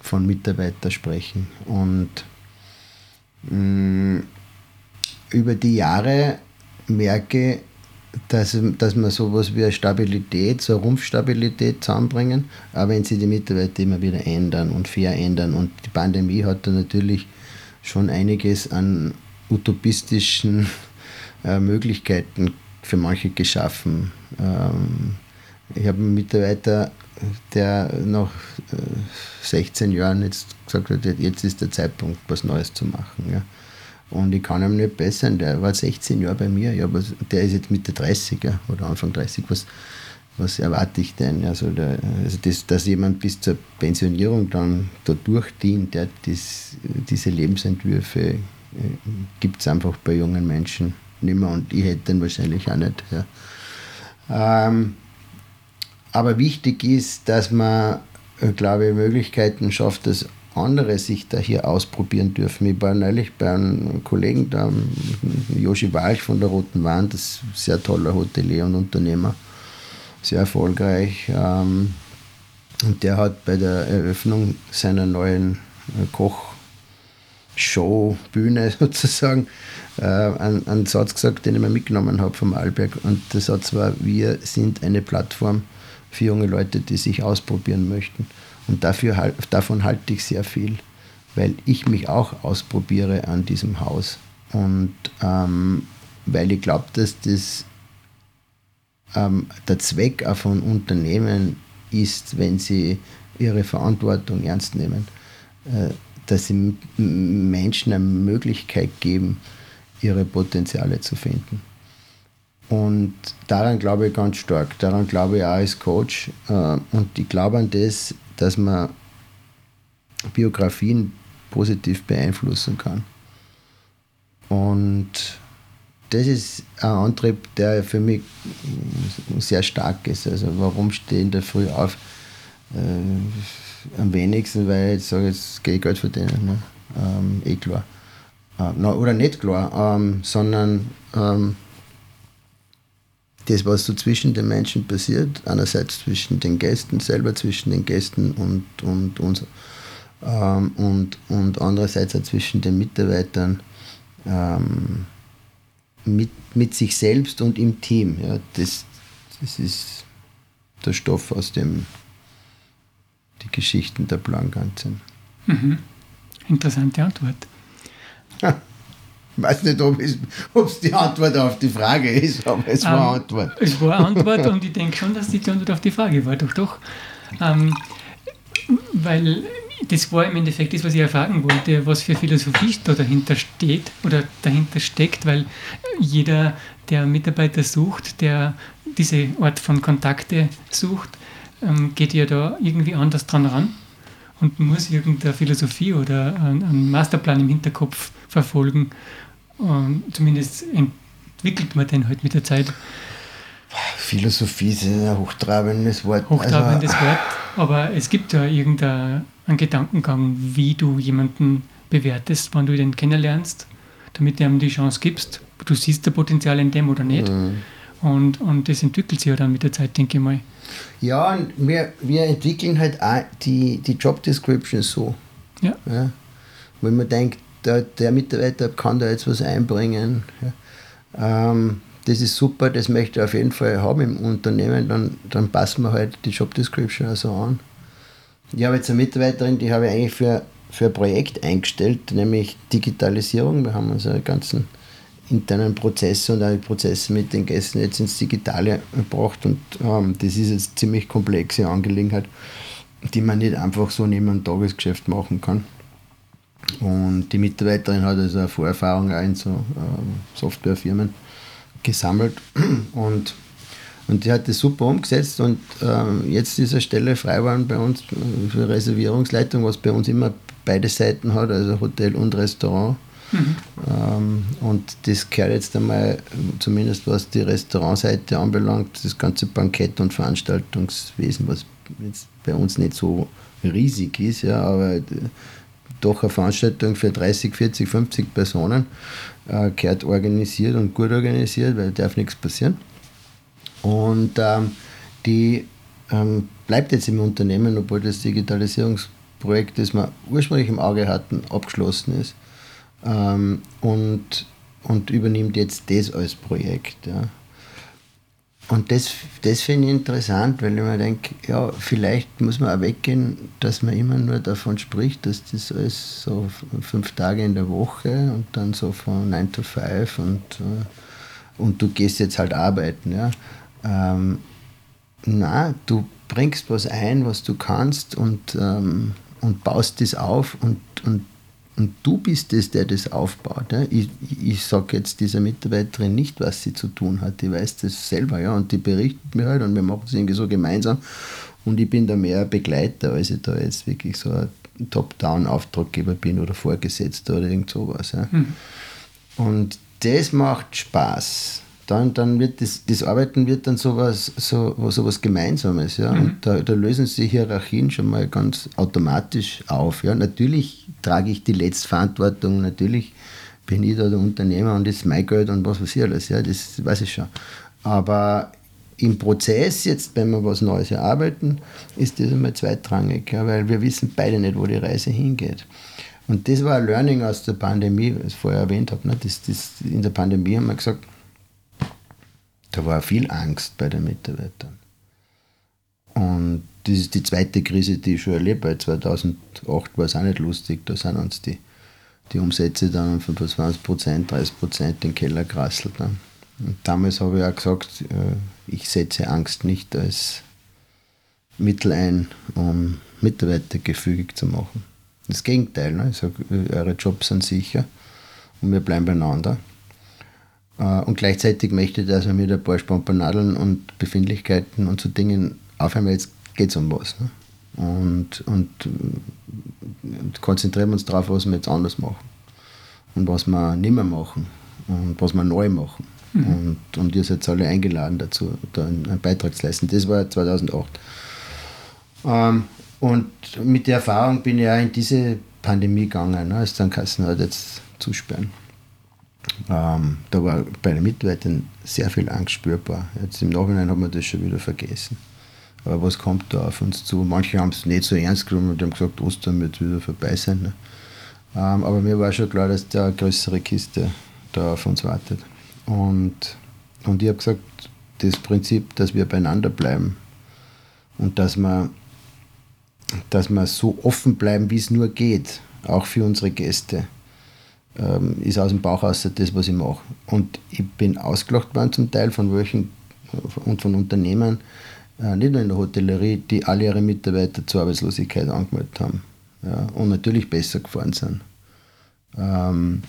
von Mitarbeitern sprechen. Und mh, mm, über die Jahre merke dass, dass wir sowas wie eine Stabilität, so eine Rumpfstabilität zusammenbringen, aber wenn sich die Mitarbeiter immer wieder ändern und verändern und die Pandemie hat da natürlich schon einiges an utopistischen äh, Möglichkeiten für manche geschaffen. Ähm, ich habe einen Mitarbeiter, der nach äh, 16 Jahren jetzt gesagt hat, jetzt ist der Zeitpunkt, was Neues zu machen. Ja. Und ich kann ihm nicht bessern, der war 16 Jahre bei mir, ja, was, der ist jetzt Mitte 30 ja, oder Anfang 30, was, was erwarte ich denn? Also, der, also das, dass jemand bis zur Pensionierung dann da durchdient, der das, diese Lebensentwürfe gibt es einfach bei jungen Menschen nicht mehr und ich hätte den wahrscheinlich auch nicht. Ja. Ähm, aber wichtig ist, dass man, äh, glaube ich, Möglichkeiten schafft, dass andere sich da hier ausprobieren dürfen. Ich war neulich bei einem Kollegen da, Joshi Walch von der Roten Wand, das ist ein sehr toller Hotelier und Unternehmer, sehr erfolgreich. Ähm, und der hat bei der Eröffnung seiner neuen äh, Koch- Show, Bühne sozusagen, äh, einen, einen Satz gesagt, den ich mir mitgenommen habe vom Alberg. Und der Satz war, wir sind eine Plattform für junge Leute, die sich ausprobieren möchten. Und dafür, davon halte ich sehr viel, weil ich mich auch ausprobiere an diesem Haus. Und ähm, weil ich glaube, dass das ähm, der Zweck auch von Unternehmen ist, wenn sie ihre Verantwortung ernst nehmen. Äh, dass sie Menschen eine Möglichkeit geben, ihre Potenziale zu finden. Und daran glaube ich ganz stark. Daran glaube ich auch als Coach. Äh, und ich glaube an das, dass man Biografien positiv beeinflussen kann. Und das ist ein Antrieb, der für mich sehr stark ist. Also warum stehe ich in der Früh auf? Äh, am wenigsten, weil ich sage, jetzt gehe ich Geld verdienen. Ne? Ähm, eh klar. Äh, no, oder nicht klar, ähm, sondern ähm, das, was so zwischen den Menschen passiert, einerseits zwischen den Gästen selber, zwischen den Gästen und, und uns ähm, und, und andererseits auch zwischen den Mitarbeitern, ähm, mit, mit sich selbst und im Team. Ja, das, das ist der Stoff, aus dem die Geschichten der Blankant sind. Mhm. Interessante Antwort. Ich weiß nicht, ob es die Antwort auf die Frage ist, aber es war ähm, Antwort. Es war Antwort und ich denke schon, dass die Antwort auf die Frage war. Doch, doch. Ähm, weil das war im Endeffekt das, was ich erfahren wollte, was für Philosophie da dahinter steht oder dahinter steckt, weil jeder, der Mitarbeiter sucht, der diese Art von Kontakte sucht, ähm, geht ja da irgendwie anders dran ran und muss irgendeine Philosophie oder einen Masterplan im Hinterkopf verfolgen. Und zumindest entwickelt man den halt mit der Zeit. Philosophie ist ein hochtrabendes Wort. Hochtrabendes also, Wort, aber es gibt ja irgendeinen Gedankengang, wie du jemanden bewertest, wann du den kennenlernst, damit du ihm die Chance gibst. Du siehst das Potenzial in dem oder nicht. Mhm. Und, und das entwickelt sich ja dann mit der Zeit, denke ich mal. Ja, und wir, wir entwickeln halt auch die, die Job Description so. Ja. ja. Wenn man denkt, der, der Mitarbeiter kann da jetzt was einbringen. Ja. Ähm, das ist super, das möchte ich auf jeden Fall haben im Unternehmen, dann, dann passen wir halt die Job Description also an. Ich habe jetzt eine Mitarbeiterin, die habe ich eigentlich für, für ein Projekt eingestellt, nämlich Digitalisierung. Wir haben unsere ganzen internen Prozesse und die Prozesse mit den Gästen jetzt ins Digitale gebracht und ähm, das ist jetzt ziemlich komplexe Angelegenheit, die man nicht einfach so neben einem Tagesgeschäft machen kann. Und die Mitarbeiterin hat also eine Vorerfahrung auch in so ähm, Softwarefirmen gesammelt und, und die hat das super umgesetzt und ähm, jetzt ist eine Stelle frei geworden bei uns für Reservierungsleitung, was bei uns immer beide Seiten hat, also Hotel und Restaurant. Mhm. Ähm, und das gehört jetzt einmal, zumindest was die Restaurantseite anbelangt, das ganze Bankett- und Veranstaltungswesen, was jetzt bei uns nicht so riesig ist, ja, aber doch eine Veranstaltung für 30, 40, 50 Personen äh, gehört organisiert und gut organisiert, weil darf nichts passieren. Und ähm, die ähm, bleibt jetzt im Unternehmen, obwohl das Digitalisierungsprojekt, das wir ursprünglich im Auge hatten, abgeschlossen ist ähm, und, und übernimmt jetzt das als Projekt. Ja. Und das, das finde ich interessant, weil ich mir denke, ja, vielleicht muss man auch weggehen, dass man immer nur davon spricht, dass das alles so fünf Tage in der Woche und dann so von 9 to 5 und, äh, und du gehst jetzt halt arbeiten. Ja. Ähm, na, du bringst was ein, was du kannst und, ähm, und baust das auf und, und und du bist es, der das aufbaut. Ja? Ich, ich sage jetzt dieser Mitarbeiterin nicht, was sie zu tun hat. Die weiß das selber, ja, und die berichtet mir halt und wir machen es irgendwie so gemeinsam. Und ich bin da mehr Begleiter, als ich da jetzt wirklich so ein Top-Down-Auftraggeber bin oder Vorgesetzter oder irgend sowas. Ja? Hm. Und das macht Spaß dann, dann wird das, das Arbeiten wird dann sowas, so, was Gemeinsames. Ja? Mhm. Und da, da, lösen sich Hierarchien schon mal ganz automatisch auf. Ja? Natürlich trage ich die Letztverantwortung, natürlich bin ich da der Unternehmer und das ist mein Geld und was weiß ich alles. Ja? Das weiß ich schon. Aber im Prozess jetzt, wenn wir was Neues erarbeiten, ist das einmal zweitrangig, ja? weil wir wissen beide nicht, wo die Reise hingeht. Und das war ein Learning aus der Pandemie, was ich vorher erwähnt habe. Ne? Das, das, in der Pandemie haben wir gesagt, da war viel Angst bei den Mitarbeitern. Und das ist die zweite Krise, die ich schon erlebe. Bei 2008 war es auch nicht lustig. Da sind uns die, die Umsätze dann um 25 Prozent, 30 Prozent in den Keller gerasselt. Ne? Und damals habe ich auch gesagt, äh, ich setze Angst nicht als Mittel ein, um Mitarbeiter gefügig zu machen. Das Gegenteil. Ne? Ich sage, eure Jobs sind sicher und wir bleiben beieinander. Äh, und gleichzeitig möchte ich, dass wir mit ein paar Spampernadeln und Befindlichkeiten und so Dingen aufhören, weil jetzt geht es um was. Ne? Und, und, und, konzentrieren wir uns darauf, was wir jetzt anders machen. Und was wir nicht mehr machen. Und was wir neu machen. Mhm. Und, und ihr seid alle eingeladen dazu, da einen Beitrag zu leisten. Das war 2008. Ähm, und mit der Erfahrung bin ich auch in diese Pandemie gegangen, ne, als dann Kassen hat jetzt zusperren. Ähm, da war bei den Mitarbeitern sehr viel Angst spürbar. Jetzt im Nachhinein hat man das schon wieder vergessen. Aber was kommt da auf uns zu? Manche haben es nicht so ernst genommen und haben gesagt, Ostern wird wieder vorbei sein. Ne? Ähm, aber mir war schon klar, dass da eine größere Kiste da auf uns wartet. Und, und ich habe gesagt, das Prinzip, dass wir beieinander bleiben und dass wir, dass wir so offen bleiben, wie es nur geht, auch für unsere Gäste, ähm, ist aus dem Bauch raus das, was ich mache. Und ich bin ausgelacht worden zum Teil von welchen und von Unternehmen, äh, nicht nur in der Hotellerie, die alle ihre Mitarbeiter zur Arbeitslosigkeit angemeldet haben ja, und natürlich besser gefahren sind. Ähm,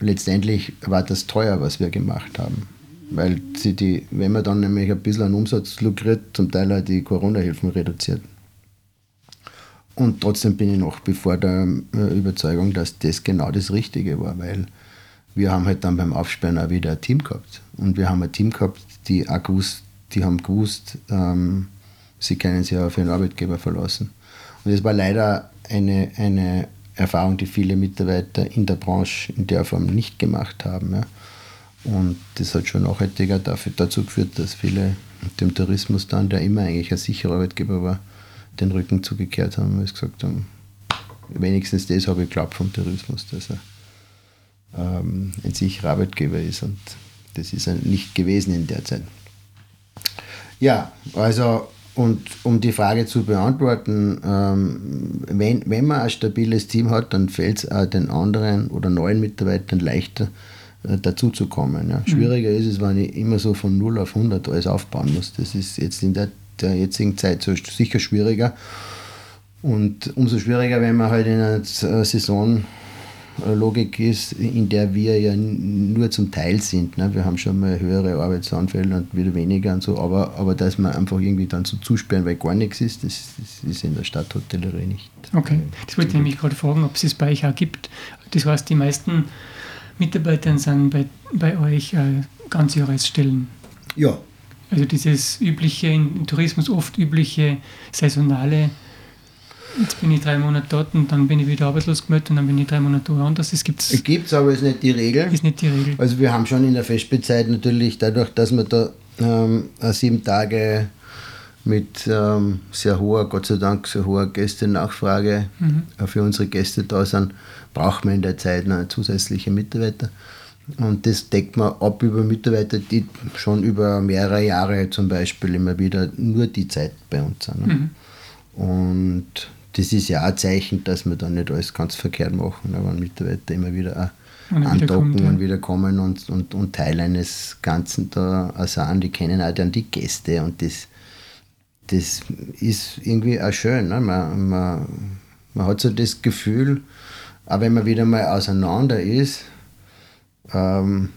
letztendlich war das teuer, was wir gemacht haben. Weil sie die, wenn man dann nämlich ein bisschen an Umsatz lukriert, zum Teil auch die Corona-Hilfen reduziert. Und trotzdem bin ich nach wie vor der äh, Überzeugung, dass das genau das Richtige war, weil wir haben halt dann beim Aufsperren auch wieder ein Team gehabt. Und wir haben ein Team gehabt, die auch gewusst, die haben gewusst, ähm, sie können sich auf ihren Arbeitgeber verlassen. Und das war leider eine, eine Erfahrung, die viele Mitarbeiter in der Branche in der Form nicht gemacht haben. Ja. Und das hat schon nachhaltiger dafür, dazu geführt, dass viele dem Tourismus dann, der immer eigentlich ein sicherer Arbeitgeber war, den Rücken zugekehrt haben, weil sie gesagt haben, wenigstens das habe ich geglaubt vom Tourismus, dass er ähm, ein sicherer Arbeitgeber ist und das ist er nicht gewesen in der Zeit. Ja, also und um die Frage zu beantworten, ähm, wenn, wenn man ein stabiles Team hat, dann fällt es auch den anderen oder neuen Mitarbeitern leichter, äh, dazu zu kommen. Ja. Mhm. Schwieriger ist es, wenn ich immer so von 0 auf 100 alles aufbauen muss. Das ist jetzt in der, der jetzigen Zeit so sicher schwieriger. Und umso schwieriger, wenn man halt in einer Saison Logik ist, in der wir ja nur zum Teil sind. Ne? Wir haben schon mal höhere Arbeitsanfälle und wieder weniger und so, aber, aber dass man einfach irgendwie dann so zusperren, weil gar nichts ist, das, das ist in der Stadthotellerie nicht. Okay, das wollte ich nämlich gerade fragen, ob es es bei euch auch gibt. Das heißt, die meisten Mitarbeiter sind bei, bei euch äh, Ganzjahresstellen. Ja. Also dieses übliche, im Tourismus oft übliche saisonale jetzt bin ich drei Monate dort und dann bin ich wieder arbeitslos gemeldet und dann bin ich drei Monate woanders. Es gibt es. Gibt es, aber ist nicht die Regel. Ist nicht die Regel. Also wir haben schon in der Festspielzeit natürlich dadurch, dass wir da ähm, sieben Tage mit ähm, sehr hoher, Gott sei Dank, sehr hoher Gästenachfrage mhm. für unsere Gäste da sind, braucht man in der Zeit noch zusätzliche Mitarbeiter. Und das deckt man ab über Mitarbeiter, die schon über mehrere Jahre zum Beispiel immer wieder nur die Zeit bei uns sind. Ne? Mhm. Und das ist ja auch ein Zeichen, dass wir da nicht alles ganz verkehrt machen, ne? wenn Mitarbeiter immer wieder andocken wieder und wieder kommen und, und, und Teil eines Ganzen da sind. Die kennen auch dann die Gäste und das, das ist irgendwie auch schön. Ne? Man, man, man hat so das Gefühl, auch wenn man wieder mal auseinander ist, ähm,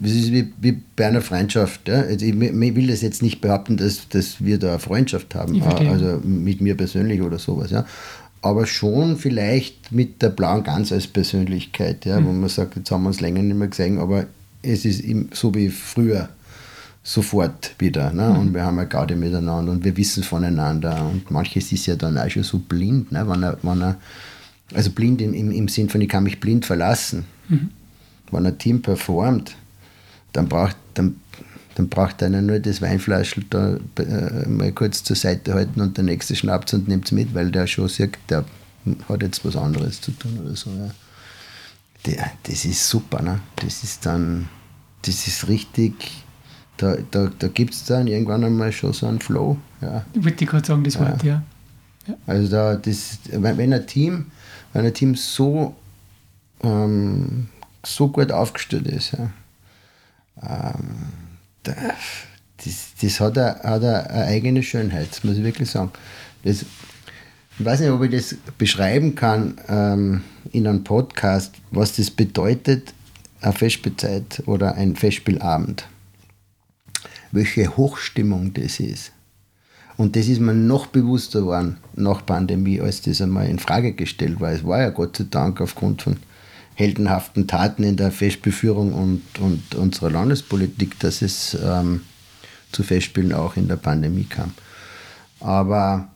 das ist wie, wie bei einer Freundschaft. Ja? Also ich, ich, will das jetzt nicht behaupten, dass, dass wir da eine Freundschaft haben, also mit mir persönlich oder sowas. Ja? Aber schon vielleicht mit der blauen Gans als Persönlichkeit, ja? Mhm. wo man sagt, jetzt haben wir uns länger nicht mehr gesehen, aber es ist so wie früher sofort wieder. Ne? Mhm. Und wir haben ja Gaudi miteinander und wir wissen voneinander. Und manches ist ja dann auch schon so blind, ne? wenn, er, wenn er, also blind im, im, im Sinn von, ich kann mich blind verlassen. Mhm. Wenn ein Team performt, dann braucht, dann, dann braucht einer nur das Weinflaschel da äh, mal kurz zur Seite halten und der nächste schnappt und nimmt es mit, weil der schon sieht, der hat jetzt was anderes zu tun oder so. Ja. Der, das ist super, ne? Das ist dann, das ist richtig, da, da, da gibt es dann irgendwann einmal schon so einen Flow. Ja. Ich würde gerade sagen, das Wort, ja. ja. Also da, das, wenn ein Team, wenn ein Team so, ähm, so gut aufgestellt ist, ja, ähm, das, das hat, eine, hat eine eigene Schönheit, das muss ich wirklich sagen. Das, ich weiß nicht, ob ich das beschreiben kann ähm, in einem Podcast, was das bedeutet, eine Festspielzeit oder ein Festspielabend. Welche Hochstimmung das ist. Und das ist mir noch bewusster geworden nach Pandemie, als das einmal in Frage gestellt war. Es war ja Gott sei Dank aufgrund von heldenhaften Taten in der Festbeführung und, und unserer Landespolitik, dass es ähm, zu Festspielen auch in der Pandemie kam. Aber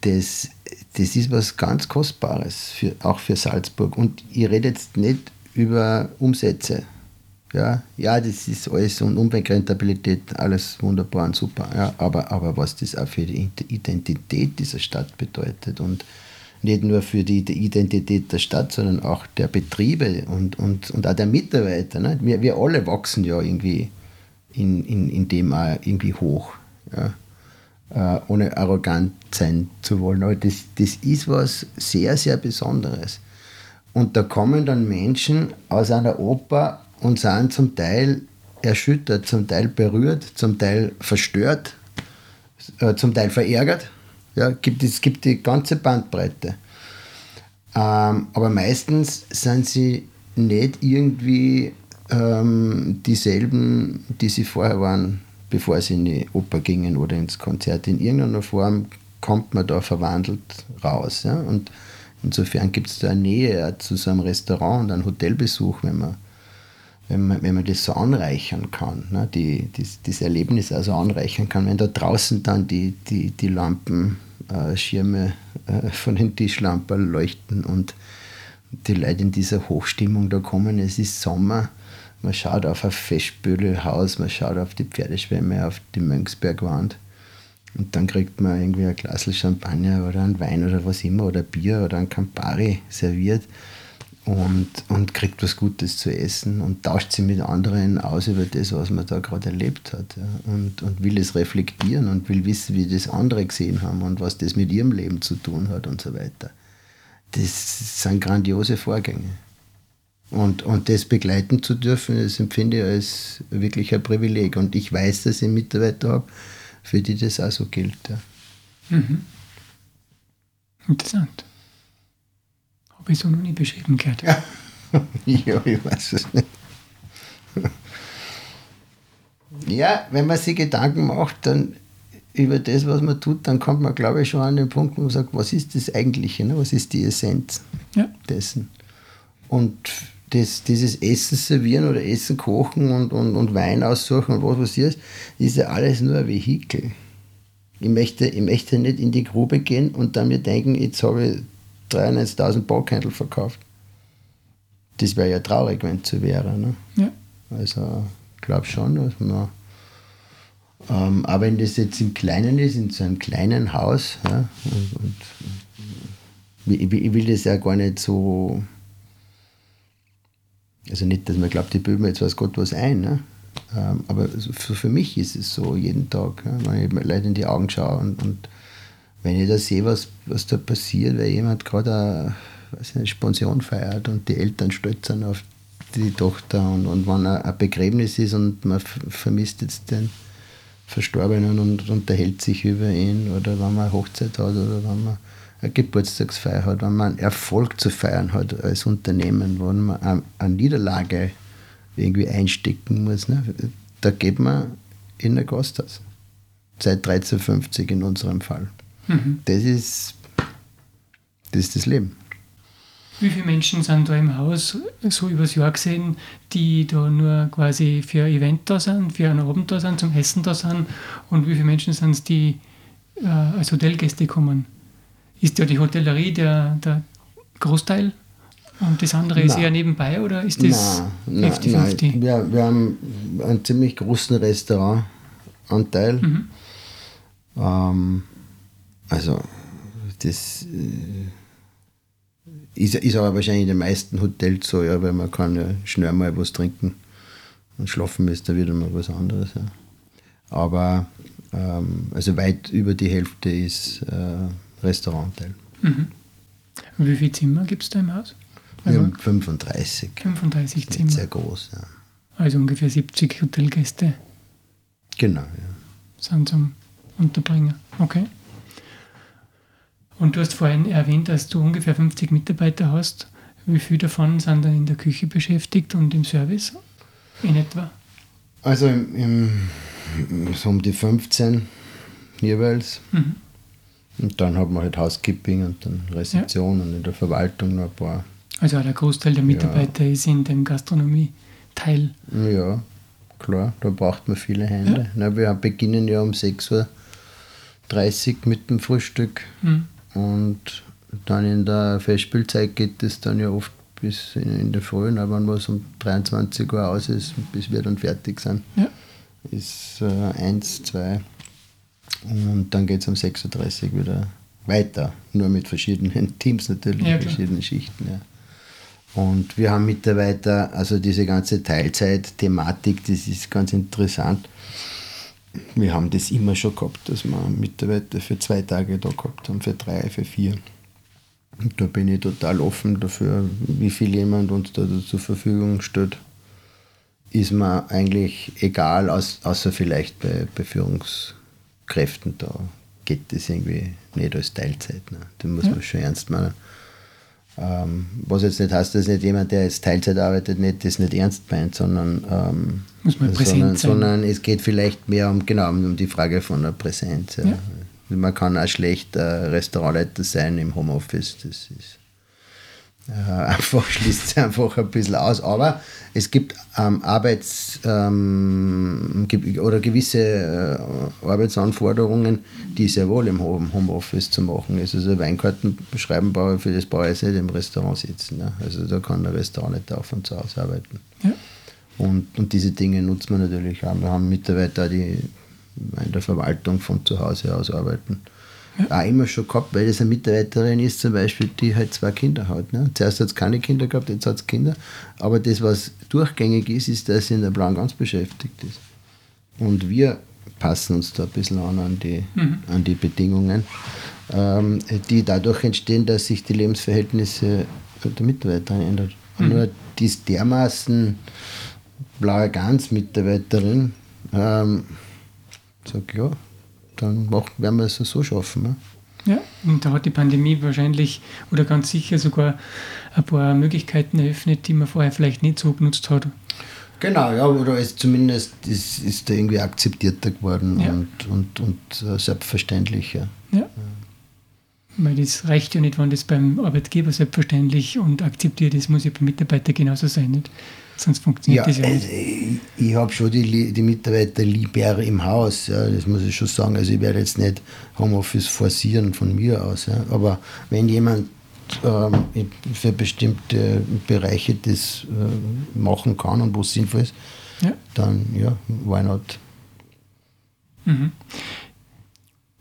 das, das ist was ganz Kostbares, für, auch für Salzburg. Und ich rede jetzt nicht über Umsätze. Ja, ja, das ist alles und Umweltrentabilität, alles wunderbar und super. Ja, aber, aber was das auch für die Identität dieser Stadt bedeutet und nicht nur für die, Identität der Stadt, sondern auch der Betriebe und, und, und auch der Mitarbeiter. Ne? Wir, wir alle wachsen ja irgendwie in, in, in dem auch irgendwie hoch. Ja? Äh, ohne arrogant sein zu wollen. Aber das, das ist was sehr, sehr Besonderes. Und da kommen dann Menschen aus einer Oper und sind zum Teil erschüttert, zum Teil berührt, zum Teil verstört, äh, zum Teil verärgert. Ja, gibt, es gibt die ganze Bandbreite. Ähm, aber meistens sind sie nicht irgendwie ähm, dieselben, die sie vorher waren, bevor sie in die Oper gingen oder ins Konzert. In irgendeiner Form kommt man da verwandelt raus. Ja? Und insofern gibt es da eine Nähe zu so einem Restaurant und einem Hotelbesuch, wenn man wenn man, wenn man das so anreichern kann, ne, die, die, das Erlebnis also anreichern kann, wenn da draußen dann die, die, die Lampenschirme äh, äh, von den Tischlampen leuchten und die Leute in dieser Hochstimmung da kommen, es ist Sommer, man schaut auf ein Festbüdelhaus, man schaut auf die Pferdeschwemme, auf die Mönchsbergwand. Und dann kriegt man irgendwie ein Glas Champagner oder einen Wein oder was immer oder Bier oder ein Campari serviert und, und kriegt was Gutes zu essen und tauscht sich mit anderen aus über das, was man da gerade erlebt hat. Ja. Und, und will es reflektieren und will wissen, wie das andere gesehen haben und was das mit ihrem Leben zu tun hat und so weiter. Das sind grandiose Vorgänge. Und, und das begleiten zu dürfen, das empfinde ich als wirklich ein Privileg. Und ich weiß, dass ich Mitarbeiter habe, für die das auch so gilt. Ja. Mhm. Interessant. Habe ich so noch nie beschrieben gehört. Ja. ja, ich weiß es nicht. ja, wenn man sich Gedanken macht, dann über das, was man tut, dann kommt man, glaube ich, schon an den Punkt, wo man sagt, was ist das Eigentliche, ne? was ist die Essenz ja. dessen. Und das, dieses Essen servieren oder Essen kochen und, und, und Wein aussuchen und was passiert, ist ja alles nur ein Vehikel. Ich möchte, ich möchte nicht in die Grube gehen und dann mir denken, jetzt habe ich 93.000 Baucandle verkauft. Das wäre ja traurig, wenn es so wäre. Ne? Ja. Also, ich glaube schon, dass man. Ähm, aber wenn das jetzt im Kleinen ist, in so einem kleinen Haus, ja, und, und ich, ich will das ja gar nicht so. Also nicht, dass man glaubt, die Böhmen jetzt weiß Gott was ein. Ne? Ähm, aber für, für mich ist es so jeden Tag, ja, wenn ich Leute in die Augen schaue und, und wenn ich da sehe, was, was da passiert, weil jemand gerade eine Sponsion feiert und die Eltern stolz auf die Tochter und, und wenn ein Begräbnis ist und man vermisst jetzt den Verstorbenen und unterhält sich über ihn oder wenn man eine Hochzeit hat oder wenn man eine Geburtstagsfeier hat, wenn man einen Erfolg zu feiern hat als Unternehmen, wo man eine Niederlage irgendwie einstecken muss, ne? da geht man in ein Gasthaus. Seit 1350 in unserem Fall. Mhm. Das, ist, das ist das Leben. Wie viele Menschen sind da im Haus, so übers Jahr gesehen, die da nur quasi für ein Event da sind, für einen Abend da sind, zum Essen da sind? Und wie viele Menschen sind es, die äh, als Hotelgäste kommen? Ist ja die Hotellerie der, der Großteil und das andere nein. ist eher nebenbei oder ist das 50-50? Wir, wir haben einen ziemlich großen Restaurantanteil. Mhm. Ähm, also, das äh, ist, ist aber wahrscheinlich in den meisten Hotels so, ja, weil man kann ja schnell mal was trinken und schlafen ist da wieder mal was anderes. Ja. Aber ähm, also weit über die Hälfte ist äh, Restauranteil. Mhm. Wie viele Zimmer gibt es da im Haus? Wir haben 35. 35 Zimmer. Sehr groß, ja. Also ungefähr 70 Hotelgäste. Genau, ja. Sind zum Unterbringen. Okay. Und du hast vorhin erwähnt, dass du ungefähr 50 Mitarbeiter hast. Wie viele davon sind dann in der Küche beschäftigt und im Service in etwa? Also im, im, so um die 15 jeweils. Mhm. Und dann haben wir halt Housekeeping und dann Rezeption ja. und in der Verwaltung noch ein paar. Also der Großteil der Mitarbeiter ja. ist in dem Gastronomie-Teil. Ja, klar, da braucht man viele Hände. Ja. Na, wir beginnen ja um 6.30 Uhr mit dem Frühstück. Mhm. Und dann in der Festspielzeit geht es dann ja oft bis in, der Früh, wenn was um 23 Uhr aus ist, bis wir dann fertig sind. Ja. Ist äh, eins, zwei. Und dann geht es um 6.30 Uhr wieder weiter, nur mit verschiedenen Teams natürlich, ja, verschiedenen Schichten. Ja. Und wir haben Mitarbeiter, also diese ganze Teilzeit-Thematik, das ist ganz interessant. Wir haben das immer schon gehabt, dass wir Mitarbeiter für zwei Tage da gehabt haben, für drei, für vier. Und da bin ich total offen dafür, wie viel jemand uns da zur Verfügung stellt. Ist mir eigentlich egal, außer vielleicht bei, bei Führungskräften. Da geht das irgendwie nicht als Teilzeit. Ne? Da muss ja. man schon ernst meinen. Ähm, was jetzt nicht heißt, dass nicht jemand, der jetzt Teilzeit arbeitet, nicht, das nicht ernst meint, sondern, ähm, Muss man sondern, sondern, es geht vielleicht mehr um, genau, um die Frage von der Präsenz. Ja. Ja. Man kann auch schlecht äh, Restaurantleiter sein im Homeoffice. Das ist äh, einfach schließt sich einfach ein bisschen aus. Aber es gibt ähm, Arbeits- ähm, oder gewisse äh, Arbeitsanforderungen, die sehr wohl im Homeoffice zu machen ist. Also Weinkarten schreiben brauche für das brauche ich nicht im Restaurant sitzen. Ne? Also da kann der Restaurant nicht auch von zu Hause arbeiten. Ja. Und, und diese Dinge nutzt man natürlich auch. Wir haben Mitarbeiter, die in der Verwaltung von zu Hause aus arbeiten ja. auch immer schon gehabt, weil das eine Mitarbeiterin ist, zum Beispiel, die halt zwei Kinder hat. Ne? Zuerst hat es keine Kinder gehabt, jetzt hat es Kinder. Aber das, was durchgängig ist, ist, dass sie in der Plan ganz beschäftigt ist. Und wir passen uns da ein bisschen an an die, mhm. an die Bedingungen, ähm, die dadurch entstehen, dass sich die Lebensverhältnisse der Mitarbeiterin ändern. Mhm. Nur die ist dermaßen blaue Gans-Mitarbeiterin, ähm, sag ja, dann werden wir es so schaffen. Ne? Ja, und da hat die Pandemie wahrscheinlich oder ganz sicher sogar ein paar Möglichkeiten eröffnet, die man vorher vielleicht nicht so genutzt hat. Genau, ja, oder ist zumindest ist, ist da irgendwie akzeptierter geworden ja. und, und, und äh, selbstverständlicher. Ja. ja. Weil das reicht ja nicht, wenn das beim Arbeitgeber selbstverständlich und akzeptiert ist, muss ja beim Mitarbeiter genauso sein. Nicht? Sonst funktioniert ja, das ja nicht. Ich, ich habe schon die, die Mitarbeiter lieber im Haus, ja, das muss ich schon sagen. Also ich werde jetzt nicht Homeoffice forcieren von mir aus. Ja. Aber wenn jemand ähm, für bestimmte Bereiche das äh, machen kann und wo es sinnvoll ist, ja. dann ja, why not? Mhm.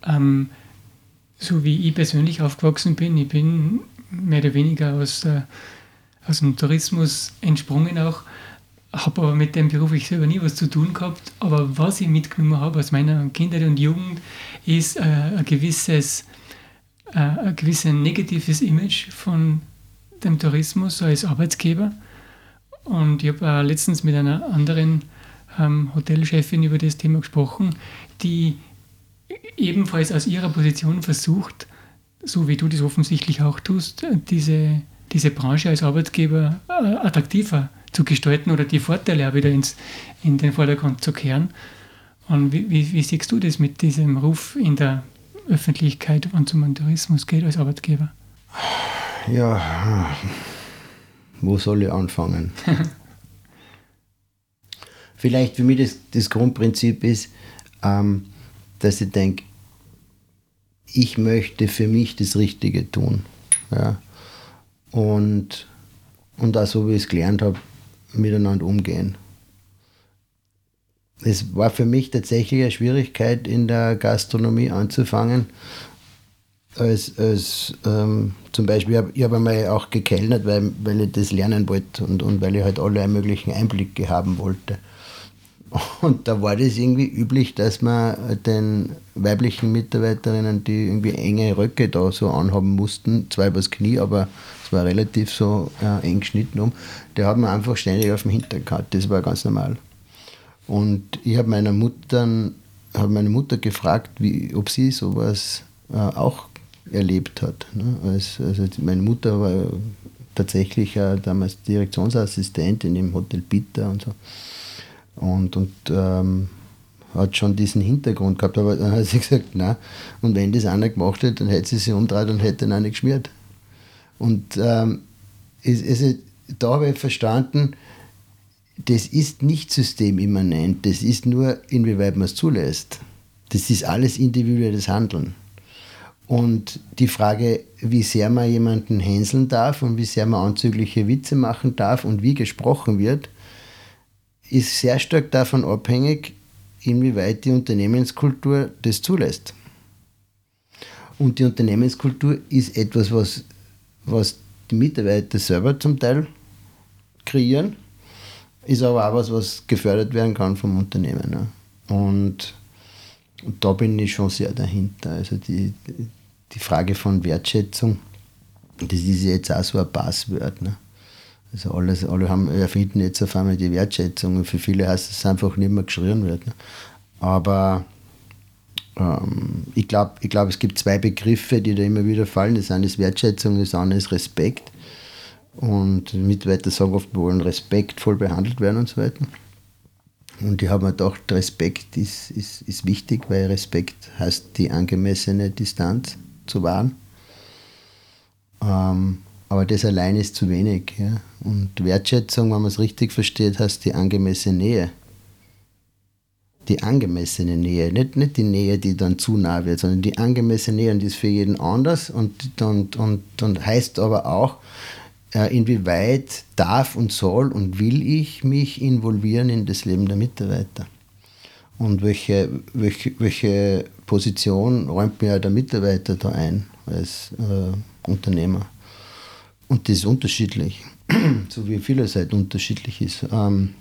Ähm, so wie ich persönlich aufgewachsen bin, ich bin mehr oder weniger aus äh, aus dem Tourismus entsprungen auch, habe aber mit dem Beruf ich selber nie was zu tun gehabt. Aber was ich mitgenommen habe aus meiner Kindheit und Jugend, ist äh, ein gewisses, äh, ein gewisses negatives Image von dem Tourismus als Arbeitsgeber. Und ich habe letztens mit einer anderen ähm, Hotelchefin über das Thema gesprochen, die ebenfalls aus ihrer Position versucht, so wie du das offensichtlich auch tust, diese diese Branche als Arbeitgeber äh, attraktiver zu gestalten oder die Vorteile auch wieder ins, in den Vordergrund zu kehren. Und wie, wie, wie siehst du das mit diesem Ruf in der Öffentlichkeit, wenn es um den Tourismus geht als Arbeitgeber? Ja, wo soll ich anfangen? Vielleicht für mich das, das Grundprinzip ist, ähm, dass ich denke, ich möchte für mich das Richtige tun. Ja? Und, und auch so, wie ich es gelernt habe, miteinander umgehen. Es war für mich tatsächlich eine Schwierigkeit, in der Gastronomie anzufangen. Als, als ähm, zum Beispiel, ich habe hab einmal auch gekellnert, weil, weil ich das lernen wollte und, und weil ich halt alle möglichen Einblicke haben wollte. Und da war das irgendwie üblich, dass man den weiblichen Mitarbeiterinnen, die irgendwie enge Röcke da so anhaben mussten, zwar übers Knie, aber es war relativ so äh, eng geschnitten um, der hat man einfach ständig auf dem Hintern gehabt. Das war ganz normal. Und ich habe meiner hab meine Mutter gefragt, wie, ob sie sowas äh, auch erlebt hat. Ne? Also, also meine Mutter war tatsächlich äh, damals Direktionsassistentin im Hotel Bitter und so. Und, und ähm, hat schon diesen Hintergrund gehabt, aber dann hat sie gesagt, na, und wenn das einer gemacht hätte, dann hätte sie sich umdreht und hätte ihn nicht geschmiert. Und ähm, es, es, da habe ich verstanden, das ist nicht systemimmanent, das ist nur, inwieweit man es zulässt. Das ist alles individuelles Handeln. Und die Frage, wie sehr man jemanden hänseln darf und wie sehr man anzügliche Witze machen darf und wie gesprochen wird, ist sehr stark davon abhängig, inwieweit die Unternehmenskultur das zulässt. Und die Unternehmenskultur ist etwas, was, was die Mitarbeiter selber zum Teil kreieren, ist aber auch was, was gefördert werden kann vom Unternehmen. Ne? Und, da bin ich schon sehr dahinter. Also die, die Frage von Wertschätzung, das ist jetzt auch so ein Passwort. Ne? Also alles, alle haben, erfinden jetzt auf einmal die Wertschätzung und für viele heißt es einfach nicht mehr geschrien wird. Ne? Aber ähm, ich glaube, ich glaub, es gibt zwei Begriffe, die da immer wieder fallen. Das eine ist Wertschätzung, das andere ist Respekt. Und Mitarbeiter sagen oft, wir wollen respektvoll behandelt werden und so weiter. Und ich habe mir gedacht, Respekt ist, ist, ist wichtig, weil Respekt heißt die angemessene Distanz zu wahren. Ähm, aber das allein ist zu wenig. Ja. Und Wertschätzung, wenn man es richtig versteht, heißt die angemessene Nähe die angemessene Nähe, nicht, nicht die Nähe, die dann zu nah wird, sondern die angemessene Nähe und die ist für jeden anders und, und, und, und heißt aber auch, äh, inwieweit darf und soll und will ich mich involvieren in das Leben der Mitarbeiter und welche, welche, welche Position räumt mir der Mitarbeiter da ein als äh, Unternehmer. Und das ist unterschiedlich, so wie vieles halt unterschiedlich ist. Ähm,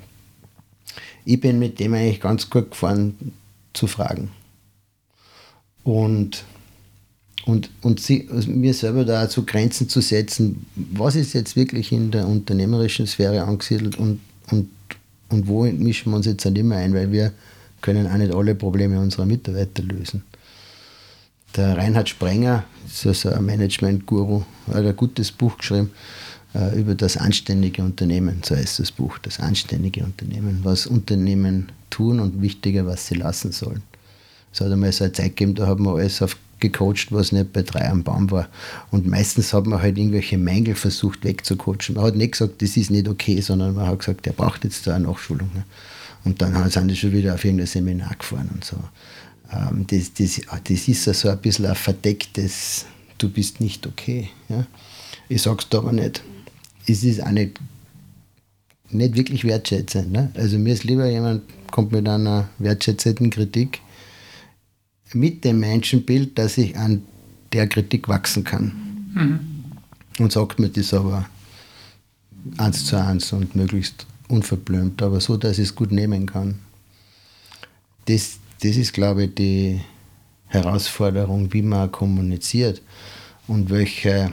ich bin mit dem eigentlich ganz gut gefahren zu fragen. Und, und, und sie, also mir selber da zu Grenzen zu setzen, was ist jetzt wirklich in der unternehmerischen Sphäre angesiedelt und, und, und wo mischen wir uns jetzt nicht mehr ein, weil wir können auch nicht alle Probleme unserer Mitarbeiter lösen. Der Reinhard Sprenger, so ein Management-Guru, hat ein gutes Buch geschrieben, über das anständige Unternehmen, so heißt das Buch, das anständige Unternehmen, was Unternehmen tun und wichtiger, was sie lassen sollen. Es hat einmal so eine Zeit gegeben, da haben wir alles auf gecoacht, was nicht bei drei am Baum war. Und meistens hat man halt irgendwelche Mängel versucht wegzucoachen. Man hat nicht gesagt, das ist nicht okay, sondern man hat gesagt, der braucht jetzt da eine Nachschulung. Ne? Und dann sind die schon wieder auf irgendein Seminar gefahren und so. Ähm, das, das, das ist so ein bisschen ein verdecktes, du bist nicht okay. Ja? Ich sag's da aber nicht es ist auch nicht, nicht wirklich wertschätzend. Ne? Also mir ist lieber jemand kommt mit einer wertschätzenden Kritik mit dem Menschenbild, dass ich an der Kritik wachsen kann. Mhm. Und sagt mir das aber eins zu eins und möglichst unverblümt, aber so, dass ich es gut nehmen kann. Das, das ist, glaube ich, die Herausforderung, wie man kommuniziert und welche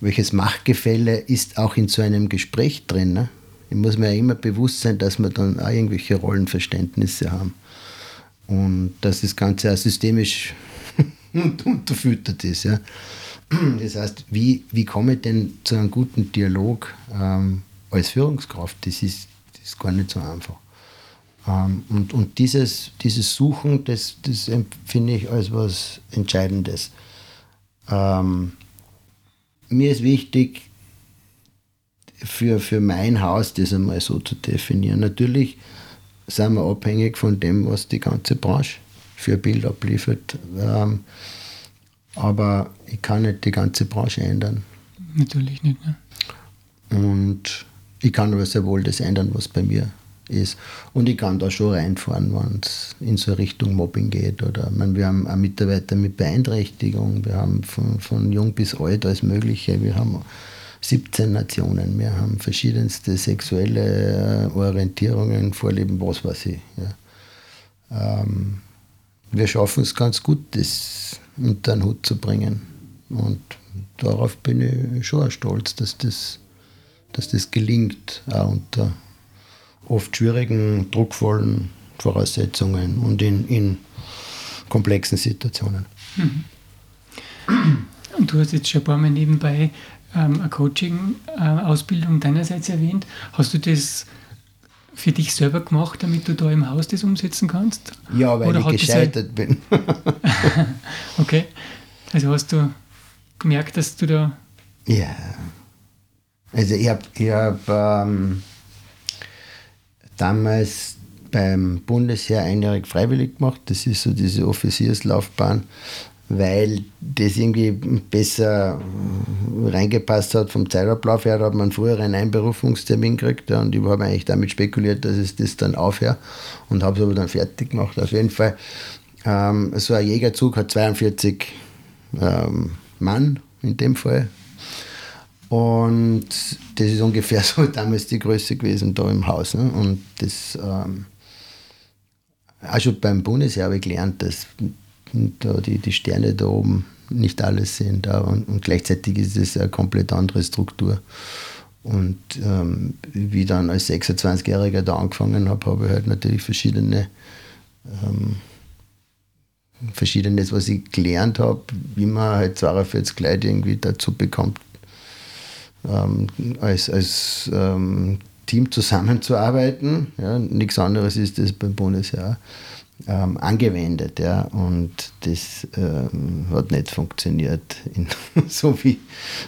welches Machtgefälle ist auch in so einem Gespräch drin. Ne? Ich muss mir ja immer bewusst sein, dass wir dann auch irgendwelche Rollenverständnisse haben. Und dass das Ganze auch systemisch unterfüttert ist. Ja? Das heißt, wie, wie komme ich denn zu einem guten Dialog ähm, als Führungskraft? Das ist, das ist gar nicht so einfach. Ähm, und und dieses, dieses Suchen, das, das empfinde ich als was Entscheidendes. Ähm, mir ist wichtig, für, für mein Haus das einmal so zu definieren. Natürlich sind wir abhängig von dem, was die ganze Branche für ein Bild abliefert. Ähm, aber ich kann nicht die ganze Branche ändern. Natürlich nicht. Ne? Und ich kann aber sehr wohl das ändern, was bei mir ist. Und ich kann da schon reinfahren, wenn es in so Richtung Mobbing geht. Oder meine, wir haben auch Mitarbeiter mit Beeinträchtigung, wir haben von, von jung bis alt alles Mögliche. Wir haben 17 Nationen, wir haben verschiedenste sexuelle äh, Orientierungen, Vorlieben, was weiß ich. Ja. Ähm, wir schaffen es ganz gut, das unter den Hut zu bringen. Und darauf bin ich schon stolz, dass das, dass das gelingt, auch unter oft schwierigen, druckvollen Voraussetzungen und in, in komplexen Situationen. Mhm. Und du hast jetzt schon ein paar Mal nebenbei ähm, eine Coaching-Ausbildung deinerseits erwähnt. Hast du das für dich selber gemacht, damit du da im Haus das umsetzen kannst? Ja, weil Oder ich gescheitert bin. okay. Also hast du gemerkt, dass du da. Ja. Also ich habe ich hab, ähm, damals beim Bundesheer einjährig freiwillig gemacht. Das ist so diese Offizierslaufbahn, weil das irgendwie besser reingepasst hat vom Zeitablauf her. Da hat man früher einen Einberufungstermin gekriegt ja, und ich habe eigentlich damit spekuliert, dass es das dann aufhört und habe es aber dann fertig gemacht. Auf jeden Fall, ähm, so ein Jägerzug hat 42 ähm, Mann in dem Fall. Und das ist ungefähr so damals die Größe gewesen da im Haus. Ne? Und das ähm, auch schon beim Bundesheer habe ich gelernt, dass da die, die Sterne da oben nicht alles sind. Da und, und gleichzeitig ist es eine komplett andere Struktur. Und ähm, wie dann als 26-Jähriger da angefangen habe, habe ich halt natürlich verschiedene ähm, Verschiedenes, was ich gelernt habe, wie man halt 42 Leute irgendwie dazu bekommt, ähm, als, als ähm, Team zusammenzuarbeiten. Ja, nichts anderes ist das beim Bundesheer ähm, angewendet. Ja, und das ähm, hat nicht funktioniert, in, so, wie,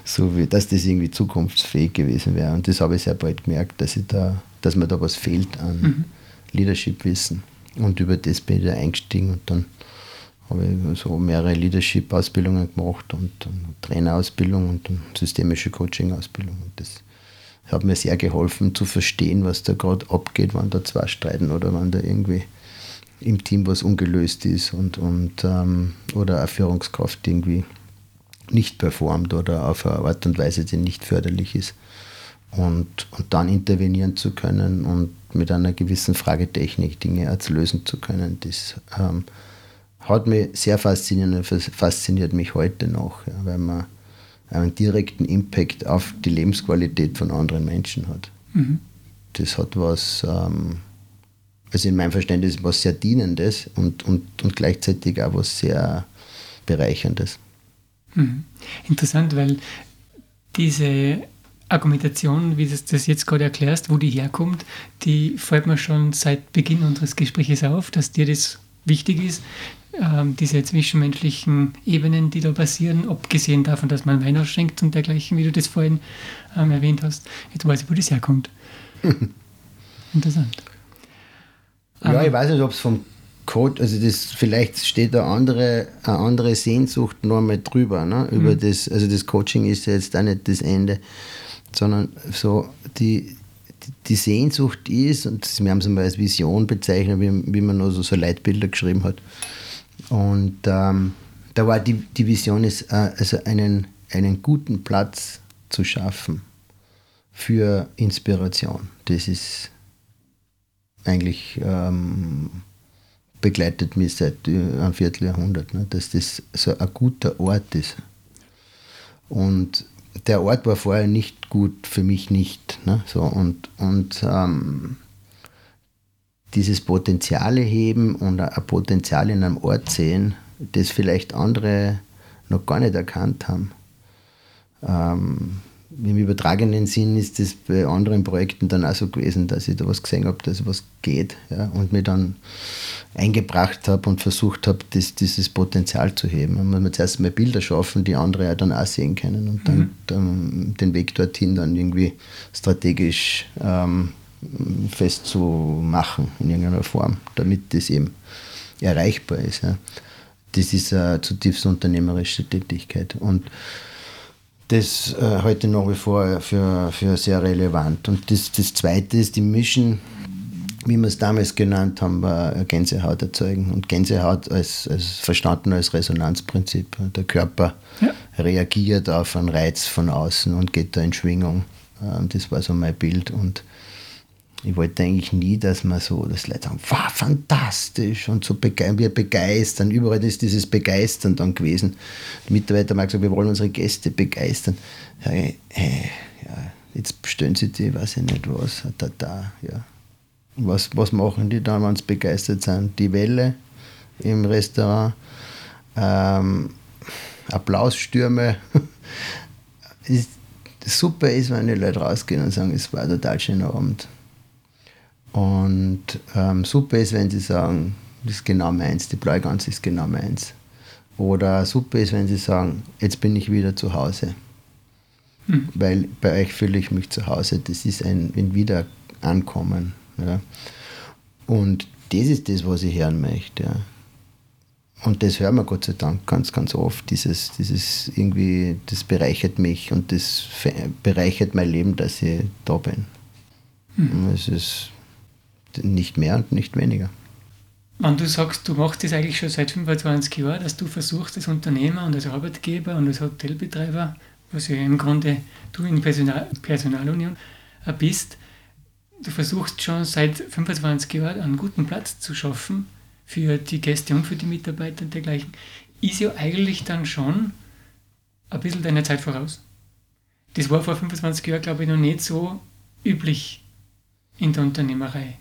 so wie, dass das irgendwie zukunftsfähig gewesen wäre. Und das habe ich sehr bald gemerkt, dass, ich da, dass mir da was fehlt an mhm. Leadership-Wissen. Und über das bin ich da eingestiegen und dann habe ich so mehrere Leadership-Ausbildungen gemacht und, und Trainerausbildung und systemische Coaching-Ausbildung. Das hat mir sehr geholfen zu verstehen, was da gerade abgeht, wenn da zwei streiten oder wenn da irgendwie im Team was ungelöst ist und, und ähm, oder eine Führungskraft irgendwie nicht performt oder auf eine Art und Weise, die nicht förderlich ist. Und, und dann intervenieren zu können und mit einer gewissen Fragetechnik Dinge als lösen zu können, das ähm, hat mich sehr fasziniert und fasziniert mich heute noch, ja, weil man einen direkten Impact auf die Lebensqualität von anderen Menschen hat. Mhm. Das hat was, ähm, also in meinem Verständnis was sehr Dienendes und, und, und gleichzeitig auch was sehr Bereicherndes. Mhm. Interessant, weil diese Argumentation, wie du das jetzt gerade erklärst, wo die herkommt, die fällt mir schon seit Beginn unseres Gesprächs auf, dass dir das wichtig ist, diese zwischenmenschlichen Ebenen, die da passieren, abgesehen davon, dass man Wein ausschenkt und dergleichen, wie du das vorhin ähm, erwähnt hast. Jetzt weiß ich, wo das herkommt. Interessant. Ja, ich weiß nicht, ob es vom Code, also das vielleicht steht da andere, eine andere Sehnsucht noch mal drüber, ne? über mhm. das, also das Coaching ist ja jetzt auch nicht das Ende, sondern so die, die Sehnsucht ist, und wir haben es mal als Vision bezeichnet, wie, wie man nur so, so Leitbilder geschrieben hat, und ähm, da war die, die Vision, ist, äh, also einen, einen guten Platz zu schaffen für Inspiration. Das ist eigentlich ähm, begleitet mich seit äh, einem Vierteljahrhundert, ne, dass das so ein guter Ort ist. Und der Ort war vorher nicht gut, für mich nicht. Ne, so, und und ähm, dieses Potenzial heben und ein Potenzial in einem Ort sehen, das vielleicht andere noch gar nicht erkannt haben. Ähm, Im übertragenen Sinn ist das bei anderen Projekten dann auch so gewesen, dass ich da was gesehen habe, dass was geht ja, und mir dann eingebracht habe und versucht habe, das, dieses Potenzial zu heben. Man muss man zuerst mal Bilder schaffen, die andere ja dann auch sehen können und dann, mhm. dann den Weg dorthin dann irgendwie strategisch ähm, festzumachen in irgendeiner Form, damit das eben erreichbar ist. Ja. Das ist eine zutiefst unternehmerische Tätigkeit und das äh, heute nach wie vor für, für sehr relevant. Und das, das Zweite ist, die Mischen, wie wir es damals genannt haben, war Gänsehaut erzeugen. Und Gänsehaut als, als verstanden als Resonanzprinzip. Der Körper ja. reagiert auf einen Reiz von außen und geht da in Schwingung. Ähm, das war so mein Bild. Und ich wollte eigentlich nie, dass man so, dass Leute sagen, wow, fantastisch und so bege wir begeistern. Überall ist dieses Begeistern dann gewesen. Die Mitarbeiter haben gesagt, wir wollen unsere Gäste begeistern. Ja, hey, ja, jetzt bestellen sie die, weiß ich nicht was, da, da, ja. Was, was machen die dann, wenn sie begeistert sind? Die Welle im Restaurant, ähm, Applausstürme. super ist, wenn die Leute rausgehen und sagen, es war ein total schöner Abend. Und ähm, super ist, wenn sie sagen, das ist genau meins, die Bleugans ist genau meins. Oder super ist, wenn sie sagen, jetzt bin ich wieder zu Hause. Hm. Weil bei euch fühle ich mich zu Hause. Das ist ein, ein Wiederankommen. Ja. Und das ist das, was ich hören möchte. Ja. Und das hören wir Gott sei Dank ganz, ganz oft. Dieses, dieses irgendwie, das bereichert mich und das bereichert mein Leben, dass ich da bin. Hm. Es ist nicht mehr und nicht weniger. wenn du sagst, du machst das eigentlich schon seit 25 Jahren, dass du versuchst als Unternehmer und als Arbeitgeber und als Hotelbetreiber, was ja im Grunde du in Personal, Personalunion bist, du versuchst schon seit 25 Jahren einen guten Platz zu schaffen für die Gäste und für die Mitarbeiter und dergleichen, ist ja eigentlich dann schon ein bisschen deiner Zeit voraus. Das war vor 25 Jahren, glaube ich, noch nicht so üblich in der Unternehmerei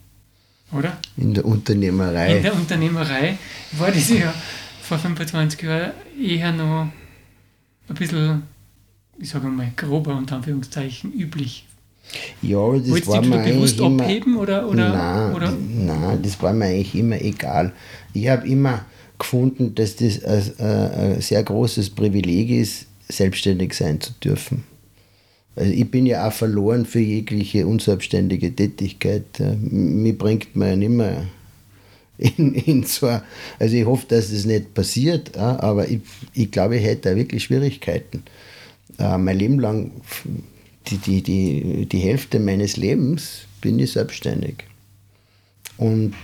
oder? In der Unternehmerei. In der Unternehmerei war das ja vor 25 Jahren eher noch ein bisschen, ich sage mal, grober unter Anführungszeichen üblich. Ja, das Wolltest war mir bewusst immer, abheben oder, oder, nein, oder? Nein, das war mir eigentlich immer egal. Ich habe immer gefunden, dass das ein, ein sehr großes Privileg ist, selbstständig sein zu dürfen. Also ich bin ja auch verloren für jegliche unselbstständige Tätigkeit. Mir bringt man ja nicht mehr in, in so ein, also ich hoffe, dass das nicht passiert, aber ich, ich glaube, ich hätte da wirklich Schwierigkeiten. Äh, mein Leben lang, die, die, die, die Hälfte meines Lebens bin ich selbstständig. Und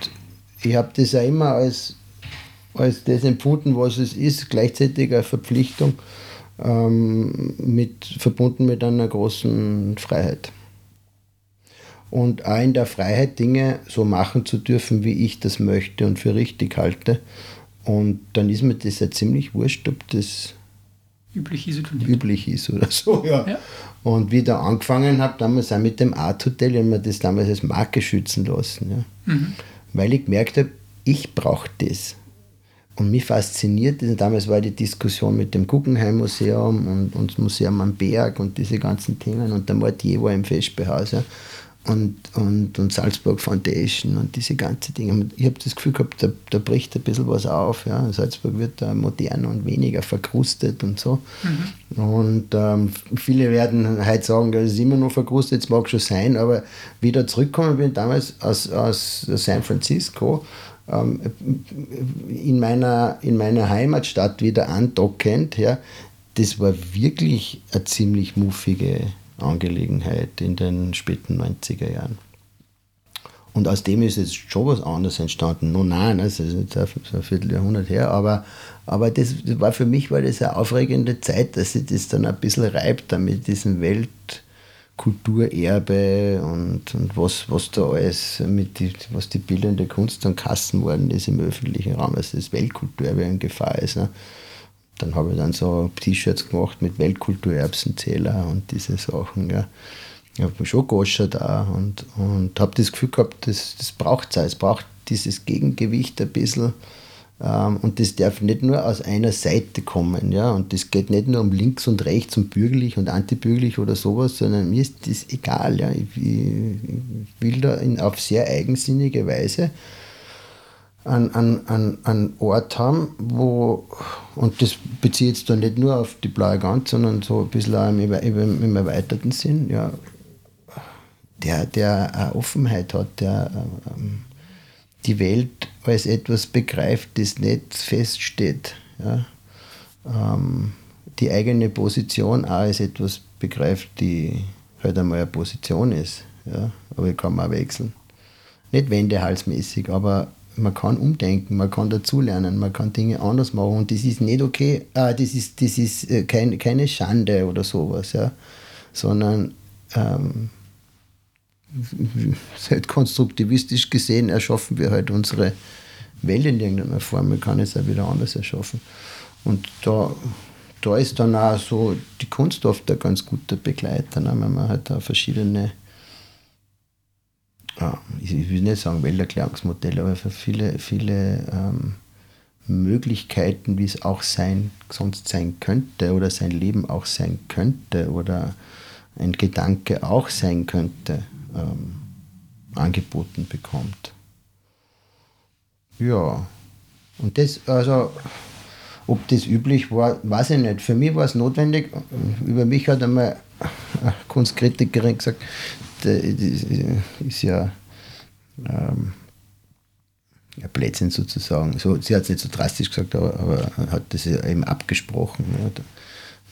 ich habe das auch immer als, als das empfunden, was es ist, gleichzeitig eine Verpflichtung ähm, mit, verbunden mit einer großen Freiheit. Und auch in der Freiheit Dinge so machen zu dürfen, wie ich das möchte und für richtig halte. Und dann ist mir das ja ziemlich wurscht, ob das üblich ist oder, nicht. üblich ist oder so. Ja. ja. Und wie ich da angefangen habe, damals auch mit dem Art Hotel, ich mir das damals als Marke schützen lassen. Ja. Mhm. Weil ich gemerkt habe, ich brauche das. Und mich fasziniert, damals war die Diskussion mit dem Guggenheim Museum und, und das Museum am Berg und diese ganzen Themen und der Mortier war im Festbehaus ja, und, und, und Salzburg Foundation und diese ganzen Dinge. Ich habe das Gefühl gehabt, da, da bricht ein bisschen was auf. Ja. Salzburg wird da moderner und weniger verkrustet und so. Mhm. Und ähm, viele werden heute sagen, das ist immer noch verkrustet, das mag schon sein, aber wieder zurückgekommen bin damals aus, aus San Francisco in, meiner, in meiner Heimatstadt wieder andockend, ja, das war wirklich eine ziemlich muffige Angelegenheit in den späten 90er Jahren. Und aus dem ist jetzt schon was anderes entstanden. Nun, nein, das ist jetzt ein Vierteljahrhundert her, aber, aber das, war für mich war das eine aufregende Zeit, dass sich das dann ein bisschen reibt, damit diesen Welt, Kulturerbe und, und was, was da alles mit die, was die bildende Kunst dann kassen worden ist im öffentlichen Raum, also das Weltkulturerbe in Gefahr ist. Ne? Dann habe ich dann so T-Shirts gemacht mit Weltkulturerbsenzähler und diese Sachen. Ja. Ich habe schon gegoschert da und, und habe das Gefühl gehabt, das, das braucht es. Es braucht dieses Gegengewicht ein bisschen und das darf nicht nur aus einer Seite kommen. Ja? Und das geht nicht nur um links und rechts und bürgerlich und antibürgerlich oder sowas, sondern mir ist das egal. Ja? Ich, will da in, auf sehr eigensinnige Weise einen, einen, einen Ort haben, wo, und das bezieht jetzt dann nicht nur auf die blaue Gans, sondern so ein bisschen auch im, im, im erweiterten Sinn, ja, der, der eine Offenheit hat, der ähm, die Welt als etwas begreift, das nicht feststeht. Ja? Ähm, die eigene Position auch als etwas begreift, die halt einmal eine Position ist. Ja? Aber ich kann auch wechseln. Nicht wendehalsmäßig, aber man kann umdenken, man kann dazulernen, man kann Dinge anders machen und das ist nicht okay, äh, das ist, das ist äh, kein, keine Schande oder sowas, ja? sondern ähm, halt konstruktivistisch gesehen erschaffen wir halt unsere Welt in irgendeiner Form. Man kann es auch wieder anders erschaffen. Und da, da ist dann auch so die Kunst oft ein ganz guter Begleiter, ne? wenn man halt auch verschiedene, ich will nicht sagen Welterklärungsmodelle, aber für viele, viele ähm, Möglichkeiten, wie es auch sein, sonst sein könnte oder sein Leben auch sein könnte oder ein Gedanke auch sein könnte, ähm, angeboten bekommt. Ja, und das, also, ob das üblich war, weiß ich nicht. Für mich war es notwendig. Über mich hat einmal eine Kunstkritikerin gesagt, das ist ja ähm, ja, Blödsinn sozusagen. So, sie hat es nicht so drastisch gesagt, aber, aber hat das eben abgesprochen. Ja.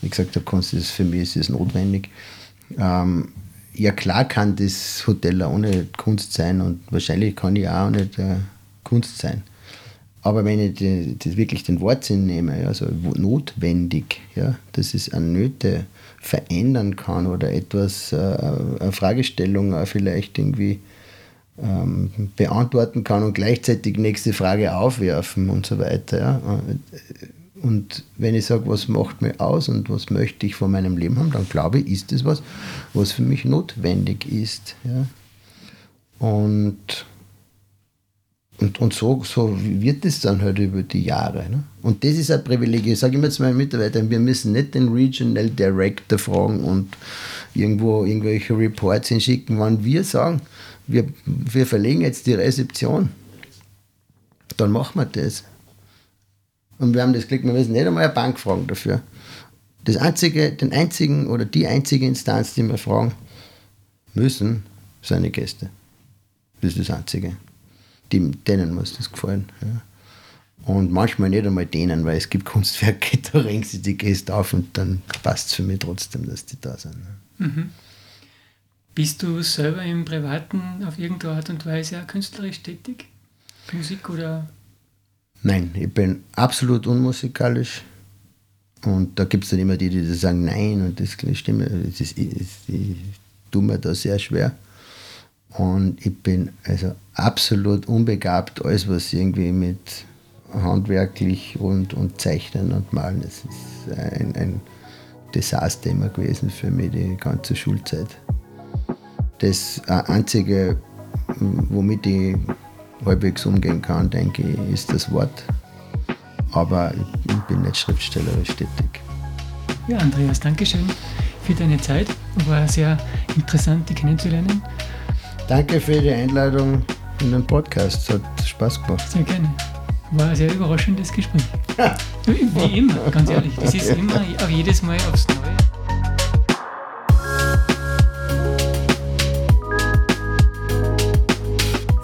Wie gesagt, der Kunst ist für mich ist es notwendig. Ähm, ja klar kann das Hotel auch ohne Kunst sein und wahrscheinlich kann ich auch nicht äh, Kunst sein. Aber wenn ich die wirklich den Wortsinn nehme, also notwendig, ja, dass es an Nöte verändern kann oder etwas, äh, eine Fragestellung vielleicht irgendwie ähm, beantworten kann und gleichzeitig nächste Frage aufwerfen und so weiter. Ja. Und wenn ich sage, was macht mir aus und was möchte ich von meinem Leben haben, dann glaube ich, ist es was, was für mich notwendig ist. Ja. Und, und, und so, so wird es dann halt über die Jahre. Ne? Und das ist ein Privileg. Ich sage immer zu meinen Mitarbeitern, wir müssen nicht den Regional Director fragen und irgendwo irgendwelche Reports hinschicken, wann wir sagen, wir, wir verlegen jetzt die Rezeption, dann machen wir das. Und wir haben das Glück, wir müssen nicht einmal eine Bank fragen dafür. Das einzige, den einzigen oder die einzige Instanz, die wir fragen müssen, sind die Gäste. Das ist das Einzige. Die, denen muss das gefallen. Ja. Und manchmal nicht einmal denen, weil es gibt Kunstwerke, da ringen sie die Gäste auf und dann passt es für mich trotzdem, dass die da sind. Mhm. Bist du selber im Privaten auf irgendeine Art und Weise auch künstlerisch tätig? Musik oder? Nein, ich bin absolut unmusikalisch. Und da gibt es dann immer die, die sagen Nein und das stimmt. Das ist, ich tue mir da sehr schwer. Und ich bin also absolut unbegabt, alles was irgendwie mit handwerklich und, und Zeichnen und Malen, das ist ein, ein Desaster immer gewesen für mich die ganze Schulzeit. Das Einzige, womit ich halbwegs umgehen kann, denke ich, ist das Wort. Aber ich bin nicht schriftstellerisch tätig. Ja, Andreas, danke schön für deine Zeit. War sehr interessant, dich kennenzulernen. Danke für die Einladung in den Podcast. Es hat Spaß gemacht. Sehr gerne. War ein sehr überraschendes Gespräch. Wie immer, ganz ehrlich. Es ist immer, auch jedes Mal aufs Neue.